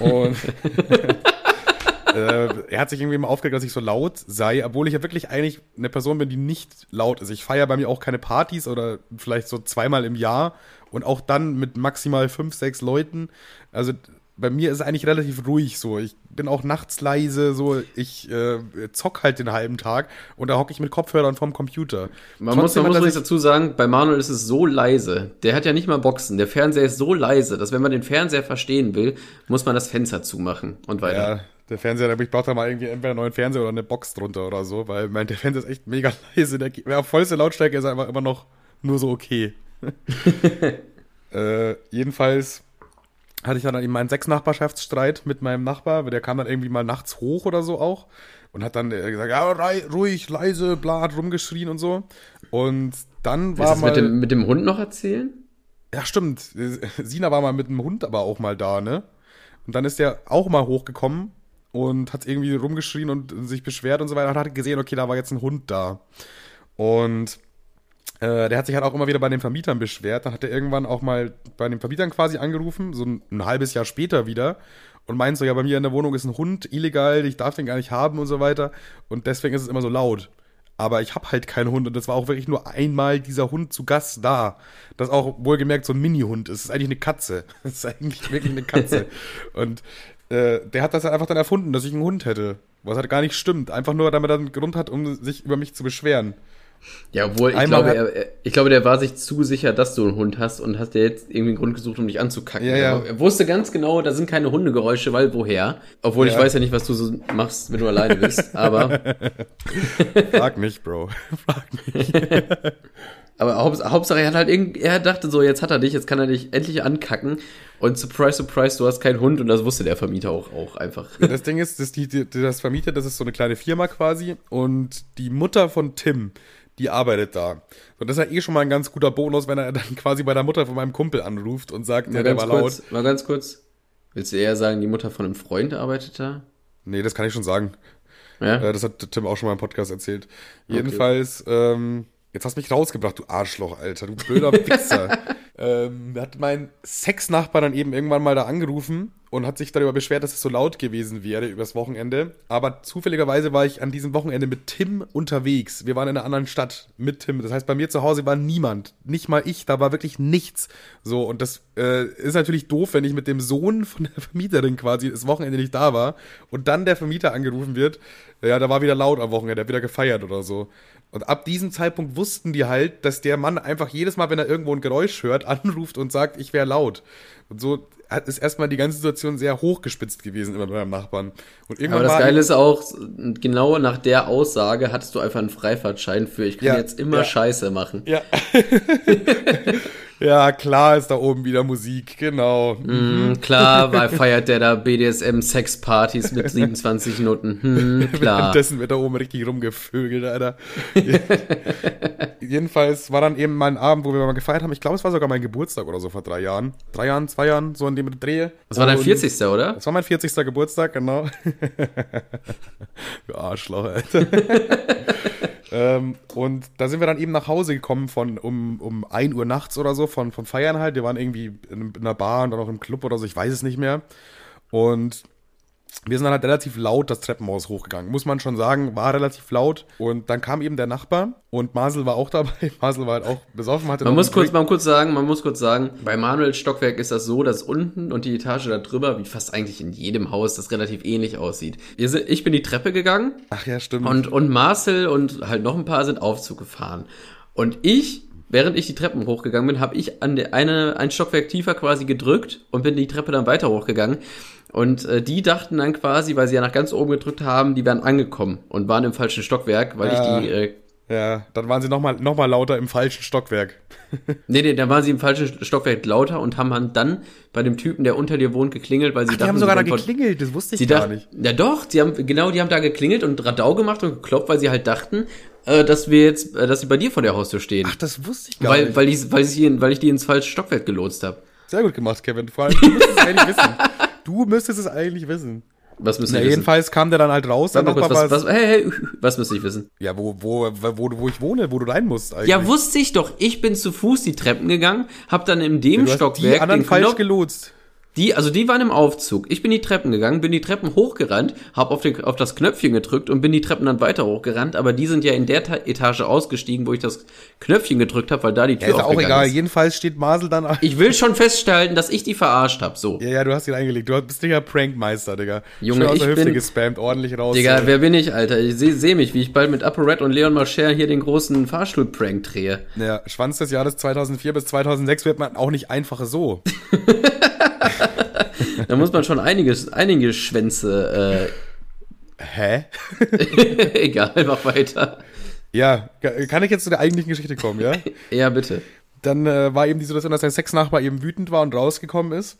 und äh, er hat sich irgendwie immer aufgeregt, dass ich so laut sei, obwohl ich ja wirklich eigentlich eine Person bin, die nicht laut ist. Ich feiere bei mir auch keine Partys oder vielleicht so zweimal im Jahr und auch dann mit maximal fünf, sechs Leuten. Also bei mir ist es eigentlich relativ ruhig so. Ich bin auch nachts leise, so ich äh, zock halt den halben Tag und da hocke ich mit Kopfhörern vorm Computer. Man muss, Trotzdem man muss sich- dazu sagen, bei Manuel ist es so leise. Der hat ja nicht mal Boxen. Der Fernseher ist so leise, dass wenn man den Fernseher verstehen will, muss man das Fenster zumachen und weiter. Ja, der Fernseher, ich brauche da mal irgendwie entweder einen neuen Fernseher oder eine Box drunter oder so, weil mein, der Fernseher ist echt mega leise. Der, ja, auf vollste Lautstärke ist er einfach immer noch nur so okay. äh, jedenfalls hatte ich dann eben meinen Sechs-Nachbarschaftsstreit mit meinem Nachbar, der kam dann irgendwie mal nachts hoch oder so auch und hat dann äh, gesagt, ja, ruhig, leise, bla, hat rumgeschrien und so. Und dann Willst war du das mal... mit dem, mit dem Hund noch erzählen? Ja, stimmt. Sina war mal mit dem Hund aber auch mal da, ne? Und dann ist der auch mal hochgekommen und hat irgendwie rumgeschrien und sich beschwert und so weiter und hat gesehen, okay, da war jetzt ein Hund da. Und äh, der hat sich halt auch immer wieder bei den Vermietern beschwert. Dann hat er irgendwann auch mal bei den Vermietern quasi angerufen, so ein, ein halbes Jahr später wieder. Und meint so, ja, bei mir in der Wohnung ist ein Hund illegal, ich darf den gar nicht haben und so weiter. Und deswegen ist es immer so laut. Aber ich habe halt keinen Hund und das war auch wirklich nur einmal dieser Hund zu Gast da. Das auch wohlgemerkt so ein Mini-Hund ist. Das ist eigentlich eine Katze. Das ist eigentlich wirklich eine Katze. und äh, der hat das halt einfach dann erfunden, dass ich einen Hund hätte. Was halt gar nicht stimmt. Einfach nur, damit er einen Grund hat, um sich über mich zu beschweren. Ja, obwohl, ich Einmal glaube, er, er- ich glaube, der war sich zu sicher, dass du einen Hund hast und hast dir jetzt irgendwie einen Grund gesucht, um dich anzukacken. Ja, ja. Er wusste ganz genau, da sind keine Hundegeräusche, weil woher? Obwohl ich Ja. weiß ja nicht, was du so machst, wenn du alleine bist. Aber, Frag mich, Bro. Frag mich. aber Haupts Hauptsache, er hat halt irgendwie, er dachte so, jetzt hat er dich, jetzt kann er dich endlich ankacken. Und surprise, surprise, du hast keinen Hund und das wusste der Vermieter auch, auch einfach. Das Ding ist, dass die, das Vermieter, das ist so eine kleine Firma quasi und die Mutter von Tim, die arbeitet da. Und das ist ja eh schon mal ein ganz guter Bonus, wenn er dann quasi bei der Mutter von meinem Kumpel anruft und sagt, ja, Mal der ganz war laut. kurz, mal ganz kurz. Willst du eher sagen, die Mutter von einem Freund arbeitet da? Nee, das kann ich schon sagen. Ja? Äh, das hat Tim auch schon mal im Podcast erzählt. Jedenfalls, ähm, jetzt hast du mich rausgebracht, du Arschloch, Alter, du blöder Wichser. ähm, hat mein Sexnachbar dann eben irgendwann mal da angerufen und hat sich darüber beschwert, dass es so laut gewesen wäre übers Wochenende. Aber zufälligerweise war ich an diesem Wochenende mit Tim unterwegs. Wir waren in einer anderen Stadt mit Tim. Das heißt, bei mir zu Hause war niemand. Nicht mal ich, da war wirklich nichts. So, und das äh, ist natürlich doof, wenn ich mit dem Sohn von der Vermieterin quasi das Wochenende nicht da war und dann der Vermieter angerufen wird. Ja, da war wieder laut am Wochenende, der hat wieder gefeiert oder so. Und ab diesem Zeitpunkt wussten die halt, dass der Mann einfach jedes Mal, wenn er irgendwo ein Geräusch hört, anruft und sagt, ich wäre laut. Und so hat- ist erstmal die ganze Situation sehr hochgespitzt gewesen immer bei meinem Nachbarn. Und irgendwann Aber das Geile ist auch, genau nach der Aussage hattest du einfach einen Freifahrtschein für, ich kann Ja, jetzt immer ja. Scheiße machen. Ja. ja, klar ist da oben wieder Musik, genau. Hm, klar, weil feiert der da BDSM-Sexpartys mit 27 Noten. Hm, klar. Währenddessen wird da oben richtig rumgevögelt, Alter. Jedenfalls war dann eben mein Abend, wo wir mal gefeiert haben. Ich glaube, es war sogar mein Geburtstag oder so vor drei Jahren. Drei Jahren, zwei Jahren, so in dem Dreh. Das war dein Und- 40. oder? Das war mein 40. Geburtstag, genau. du Arschloch, Alter. ähm, und da sind wir dann eben nach Hause gekommen von um, um 1 Uhr nachts oder so, von, vom Feiern halt. Wir waren irgendwie in, in einer Bar und dann auch im Club oder so, ich weiß es nicht mehr. Und wir sind dann halt relativ laut das Treppenhaus hochgegangen, muss man schon sagen, war relativ laut. Und dann kam eben der Nachbar und Marcel war auch dabei. Marcel war halt auch besoffen, hatte Man muss kurz, man kurz sagen, man muss kurz sagen, bei Manuels Stockwerk ist das so, dass unten und die Etage da drüber, wie fast eigentlich in jedem Haus, das relativ ähnlich aussieht. Sind, ich bin die Treppe gegangen Ach ja, stimmt. und, und Marcel und halt noch ein paar sind Aufzug gefahren. Und ich, während ich die Treppen hochgegangen bin, habe ich an der eine, ein Stockwerk tiefer quasi gedrückt und bin die Treppe dann weiter hochgegangen. Und äh, die dachten dann quasi, weil sie ja nach ganz oben gedrückt haben, die wären angekommen und waren im falschen Stockwerk, weil Ja. ich die äh, Ja, dann waren sie nochmal noch mal lauter im falschen Stockwerk. nee, nee, da waren sie im falschen Stockwerk lauter und haben dann bei dem Typen, der unter dir wohnt, geklingelt, weil sie Ach, dachten, die haben sogar da geklingelt, das wusste ich gar dachten, nicht. Ja doch, sie haben, genau, die haben da geklingelt und Radau gemacht und geklopft, weil sie halt dachten, äh, dass wir jetzt, äh, dass sie bei dir vor der Haustür stehen. Ach, das wusste ich gar weil, nicht. Weil, ich, weil, ich, weil ich die ins falsche Stockwerk gelotst habe. Sehr gut gemacht, Kevin. Vor allem, du müsstest es eigentlich wissen. Du müsstest es eigentlich wissen. Was müsste ich wissen? jedenfalls kam der dann halt raus. Dann kurz, was, was, hey, hey, was müsste ich wissen? Ja, wo, wo, wo, wo ich wohne, wo du rein musst eigentlich. Ja, wusste ich doch. Ich bin zu Fuß die Treppen gegangen, hab dann in dem du hast Stockwerk die anderen den falsch gelotst. Die, also die waren im Aufzug. Ich bin die Treppen gegangen, bin die Treppen hochgerannt, hab auf, den, auf das Knöpfchen gedrückt und bin die Treppen dann weiter hochgerannt, aber die sind ja in der Ta Etage ausgestiegen, wo ich das Knöpfchen gedrückt habe, weil da die Tür Ja, ist auch egal. ist. Jedenfalls steht Masel dann. Ich will schon feststellen, dass ich die verarscht hab, so. Ja, ja, du hast ihn eingelegt. Du bist Digga Prankmeister, Digga. Junge, Schön aus ich der Hüfte bin- gespammt, ordentlich raus. Digga, äh. wer bin ich, Alter? Ich sehe seh mich, wie ich bald mit ApoRed und Leon Mascher hier den großen Fahrstuhl-Prank drehe. Ja, Schwanz des Jahres 2004 bis 2006 wird man auch nicht einfach so. Da muss man schon einiges, einige Schwänze, Hä? äh, egal, mach weiter. Ja, ka- kann ich jetzt zu der eigentlichen Geschichte kommen, ja? Ja, bitte. Dann äh, war eben die Situation, dass der Sexnachbar eben wütend war und rausgekommen ist.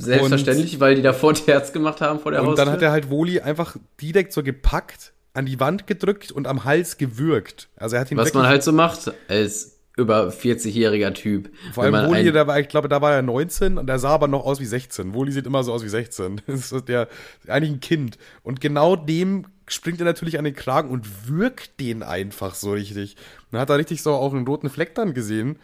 Selbstverständlich, weil die davor Terz gemacht haben vor der Und Haustür. dann hat er halt Woli einfach direkt so gepackt, an die Wand gedrückt und am Hals gewürgt. Also er hat ihn Was man halt so macht als über 40-jähriger Typ. vor allem Woli, der war, ich glaube, da war er 19 und der sah aber noch aus wie 16. Woli sieht immer so aus wie 16. Das ist der, eigentlich ein Kind. Und genau dem springt er natürlich an den Kragen und würgt den einfach so richtig. Man hat da richtig so auch einen roten Fleck dann gesehen.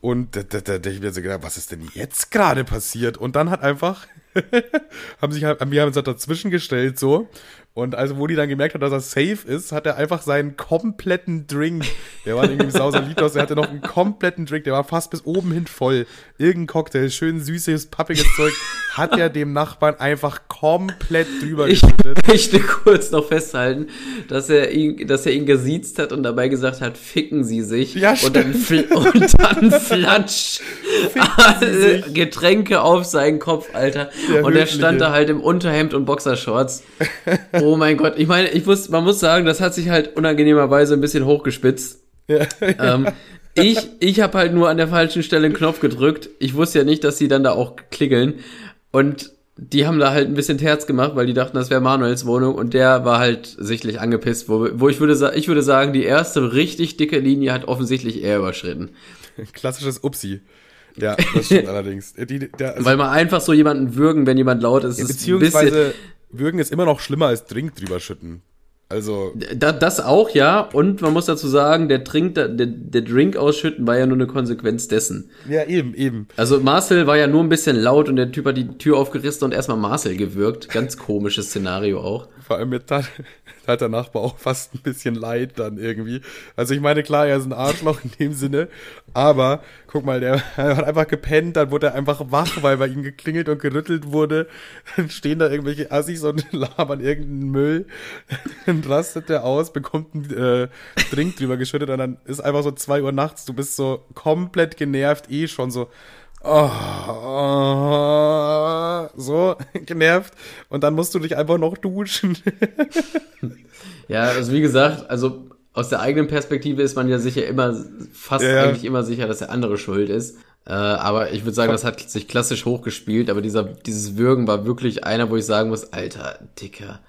Und da, da, da, da ich mir so gedacht, was ist denn jetzt gerade passiert? Und dann hat einfach, haben sich halt, wir haben uns halt dazwischen gestellt so. Und also, wo die dann gemerkt hat, dass er safe ist, hat er einfach seinen kompletten Drink, der war irgendwie im Sausalitos, der hatte noch einen kompletten Drink, der war fast bis oben hin voll. Irgendein Cocktail, schön süßes, pappiges Zeug, hat er dem Nachbarn einfach komplett drüber Ich geschüttet. möchte kurz noch festhalten, dass er ihn, dass er ihn gesiezt hat und dabei gesagt hat, ficken Sie sich. Ja, und, dann und dann flatsch alle Getränke auf seinen Kopf, Alter. Der und er stand da halt im Unterhemd und Boxershorts. Oh mein Gott. Ich meine, ich muss, man muss sagen, das hat sich halt unangenehmerweise ein bisschen hochgespitzt. Ja. Ähm, ich ich habe halt nur an der falschen Stelle einen Knopf gedrückt. Ich wusste ja nicht, dass sie dann da auch klingeln. Und die haben da halt ein bisschen Terz gemacht, weil die dachten, das wäre Manuels Wohnung. Und der war halt sichtlich angepisst, wo, wo ich, würde, ich würde sagen, die erste richtig dicke Linie hat offensichtlich er überschritten. Klassisches Upsi. Ja, das stimmt allerdings. Die, der, also, Weil man einfach so jemanden würgen, wenn jemand laut ist, ist ein bisschen, beziehungsweise, Würgen ist immer noch schlimmer als Drink drüber schütten. Also, Da, das auch, ja. Und man muss dazu sagen, der, Trink, der, der Drink ausschütten war ja nur eine Konsequenz dessen. ja, eben, eben. Also Marcel war ja nur ein bisschen laut und der Typ hat die Tür aufgerissen und erstmal Marcel gewürgt. Ganz komisches Szenario auch. Vor allem mir tat, tat der Nachbar auch fast ein bisschen leid dann irgendwie. Also ich meine, klar, er ist ein Arschloch in dem Sinne, aber guck mal, der hat einfach gepennt, dann wurde er einfach wach, weil bei ihm geklingelt und gerüttelt wurde. Dann stehen da irgendwelche Assis und labern irgendeinen Müll. Dann rastet der aus, bekommt einen äh, Drink drüber geschüttet und dann ist einfach so zwei Uhr nachts, du bist so komplett genervt, eh schon so oh, oh, so genervt und dann musst du dich einfach noch duschen. Ja, also wie gesagt, also aus der eigenen Perspektive ist man ja sicher immer, fast Ja, eigentlich immer sicher, dass der andere schuld ist. Äh, aber ich würde sagen, das hat sich klassisch hochgespielt, aber dieser, dieses Würgen war wirklich einer, wo ich sagen muss, alter, Dicker.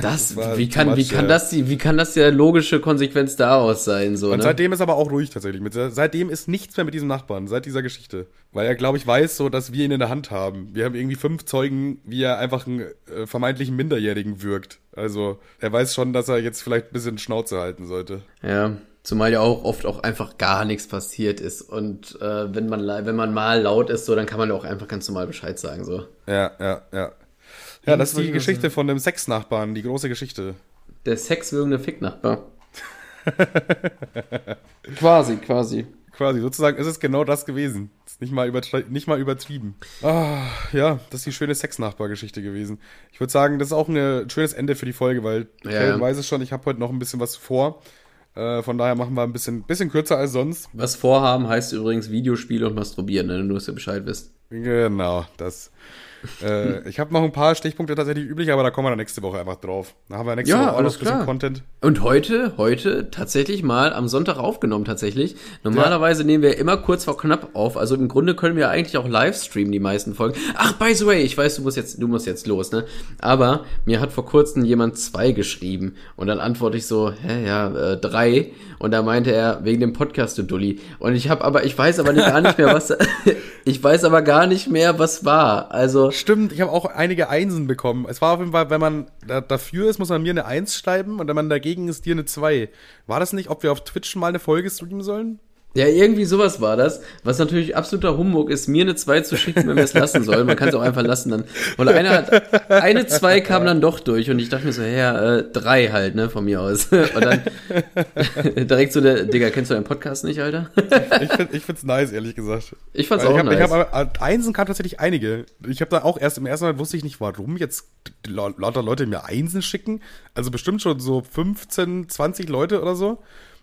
Das, war wie kann, wie much, kann ja. das die, wie kann das der logische Konsequenz daraus sein, so, Und ne? seitdem ist aber auch ruhig tatsächlich. Mit, seitdem ist nichts mehr mit diesem Nachbarn, seit dieser Geschichte. Weil er, glaube ich, weiß so, dass wir ihn in der Hand haben. Wir haben irgendwie fünf Zeugen, wie er einfach einen äh, vermeintlichen Minderjährigen wirkt. Also er weiß schon, dass er jetzt vielleicht ein bisschen Schnauze halten sollte. Ja, zumal ja auch oft auch einfach gar nichts passiert ist. Und äh, wenn man wenn man mal laut ist, so, dann kann man ja auch einfach ganz normal Bescheid sagen. So. Ja, ja, ja. Ja, das ist die Geschichte von dem Sexnachbarn, die große Geschichte. Der sexwürgende Ficknachbar. quasi, quasi. Quasi, sozusagen ist es genau das gewesen. Ist nicht mal, nicht mal übertrieben. Ah, ja, das ist die schöne Sexnachbar-Geschichte gewesen. Ich würde sagen, das ist auch ein schönes Ende für die Folge, weil Ja, Kevin weiß es schon, ich habe heute noch ein bisschen was vor. Äh, von daher machen wir ein bisschen, bisschen kürzer als sonst. Was vorhaben heißt übrigens Videospiele und Masturbieren, wenn du es ja Bescheid wisst. Genau, das. Äh, ich habe noch ein paar Stichpunkte tatsächlich üblich, aber da kommen wir dann nächste Woche einfach drauf. Da haben wir nächste Ja, Woche alles klar. Content. Und heute, heute tatsächlich mal am Sonntag aufgenommen tatsächlich. Normalerweise nehmen wir immer kurz vor knapp auf. Also im Grunde können wir eigentlich auch live streamen, die meisten Folgen. Ach, by the way, ich weiß, du musst jetzt, du musst jetzt los, ne? Aber mir hat vor kurzem jemand zwei geschrieben. Und dann antworte ich so, hä, ja, äh, drei. Und da meinte er, wegen dem Podcast, du Dulli. Und ich habe aber, ich weiß aber nicht, gar nicht mehr, was, ich weiß aber gar nicht mehr, was war. Also, Stimmt, ich habe auch einige Einsen bekommen. Es war auf jeden Fall, wenn man da, dafür ist, muss man mir eine Eins schreiben und wenn man dagegen ist, dir eine Zwei. War das nicht, ob wir auf Twitch mal eine Folge streamen sollen? Ja, irgendwie sowas war das. Was natürlich absoluter Humbug ist, mir eine 2 zu schicken, wenn wir es lassen sollen. Man kann es auch einfach lassen dann. Und eine, hat, eine 2 kam dann doch durch und ich dachte mir so, ja, äh, drei halt, ne, von mir aus. Und dann direkt so der, Digga, kennst du deinen Podcast nicht, Alter? Ich, find, ich find's nice, ehrlich gesagt. Ich fand's Weil auch ich hab, nice. Ich hab, aber, Einsen kam tatsächlich einige. Ich habe da auch erst im ersten Mal wusste ich nicht, warum jetzt lau- lauter Leute mir Einsen schicken. Also bestimmt schon so 15, 20 Leute oder so.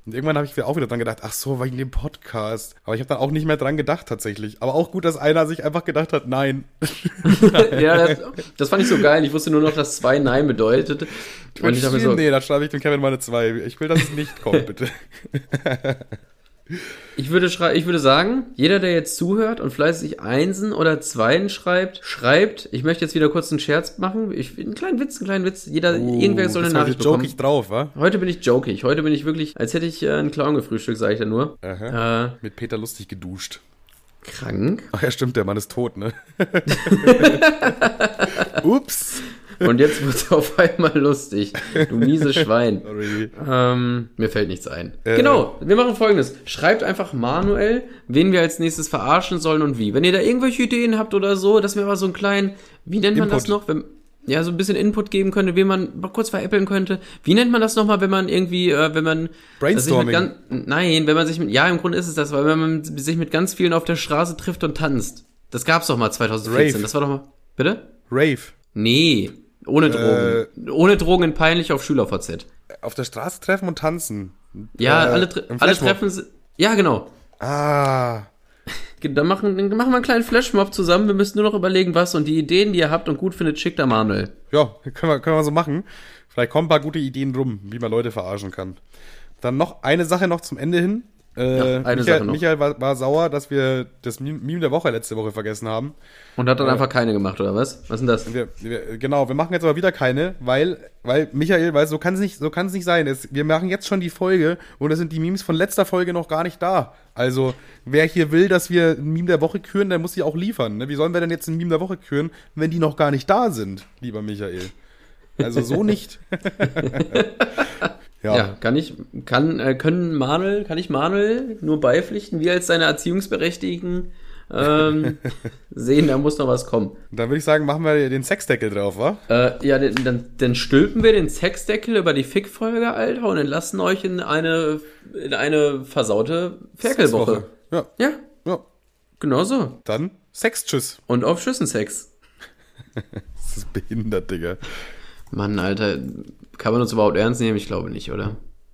Und irgendwann habe ich wieder auch wieder dran gedacht, ach so, wegen dem Podcast. Aber ich habe dann auch nicht mehr dran gedacht tatsächlich. Aber auch gut, dass einer sich einfach gedacht hat, nein. ja, das, das fand ich so geil. Ich wusste nur noch, dass 2 Nein bedeutet. Und ich dachte mir so, nee, da schreibe ich dem Kevin mal eine 2. Ich will, dass es nicht kommt, bitte. Ich würde, ich würde sagen, jeder, der jetzt zuhört und fleißig Einsen oder Zweien schreibt, schreibt, ich möchte jetzt wieder kurz einen Scherz machen. Ich, einen kleinen Witz, einen kleinen Witz. Jeder, irgendwer soll eine Nachricht joke bekommen. ich drauf, wa? Heute bin ich jokig. Heute bin ich wirklich, als hätte ich äh, einen Clown gefrühstückt, sage ich da nur. Äh, Mit Peter lustig geduscht. krank. Ach ja, stimmt, der Mann ist tot, ne? Ups. Und jetzt wird auf einmal lustig. Du miese Schwein. Ähm, mir fällt nichts ein. Äh. Genau, wir machen folgendes. Schreibt einfach manuell, wen wir als nächstes verarschen sollen und wie. Wenn ihr da irgendwelche Ideen habt oder so, dass wir mal so einen kleinen, wie nennt man das Input. noch? Wenn, ja, so ein bisschen Input geben könnte, wen man mal kurz veräppeln könnte. Wie nennt man das nochmal, wenn man irgendwie, äh, wenn man Brainstorming. ganz, Nein, wenn man sich mit, ja, im Grunde ist es das, weil wenn man sich mit ganz vielen auf der Straße trifft und tanzt. Das gab's doch mal 2014. Rave. Das war doch mal. Bitte? Rave. Nee, ohne Drogen. Äh. ohne Drogen in peinlich auf SchülerVZ. Auf der Straße treffen und tanzen. Ja, Äh, alle, alle treffen Ja, genau. Ah. Dann machen, dann machen wir einen kleinen Flashmob zusammen. Wir müssen nur noch überlegen, was und die Ideen, die ihr habt und gut findet, schickt der Manuel. Ja, können wir, können wir so machen. Vielleicht kommen ein paar gute Ideen rum, wie man Leute verarschen kann. Dann noch eine Sache noch zum Ende hin. Äh, Ja, eine Michael, Sache noch. Michael war, war sauer, dass wir das Meme der Woche letzte Woche vergessen haben. Und hat dann einfach keine gemacht, oder was? Was ist denn das? Wir, wir, genau, wir machen jetzt aber wieder keine, weil, weil Michael, weil so kann es nicht, so kann es nicht sein. Es, wir machen jetzt schon die Folge und es sind die Memes von letzter Folge noch gar nicht da. Also wer hier will, dass wir ein Meme der Woche küren, der muss sie auch liefern. Ne? Wie sollen wir denn jetzt ein Meme der Woche küren, wenn die noch gar nicht da sind, lieber Michael? Also so nicht. ja. Ja, kann ich, kann, äh, können Manuel, kann ich Manuel nur beipflichten, wir als seine Erziehungsberechtigten ähm, sehen, da muss noch was kommen. Dann würde ich sagen, machen wir den Sexdeckel drauf, wa? Äh, ja, dann, dann, dann stülpen wir den Sexdeckel über die Fick-Folge, Alter, und entlassen euch in eine, in eine versaute Ferkelwoche. Ja, Ja, ja. genau so. Dann Sex, tschüss. Und auf Schüssensex. Das ist behindert, Digga. Mann, Alter, kann man uns überhaupt ernst nehmen? Ich glaube nicht, oder?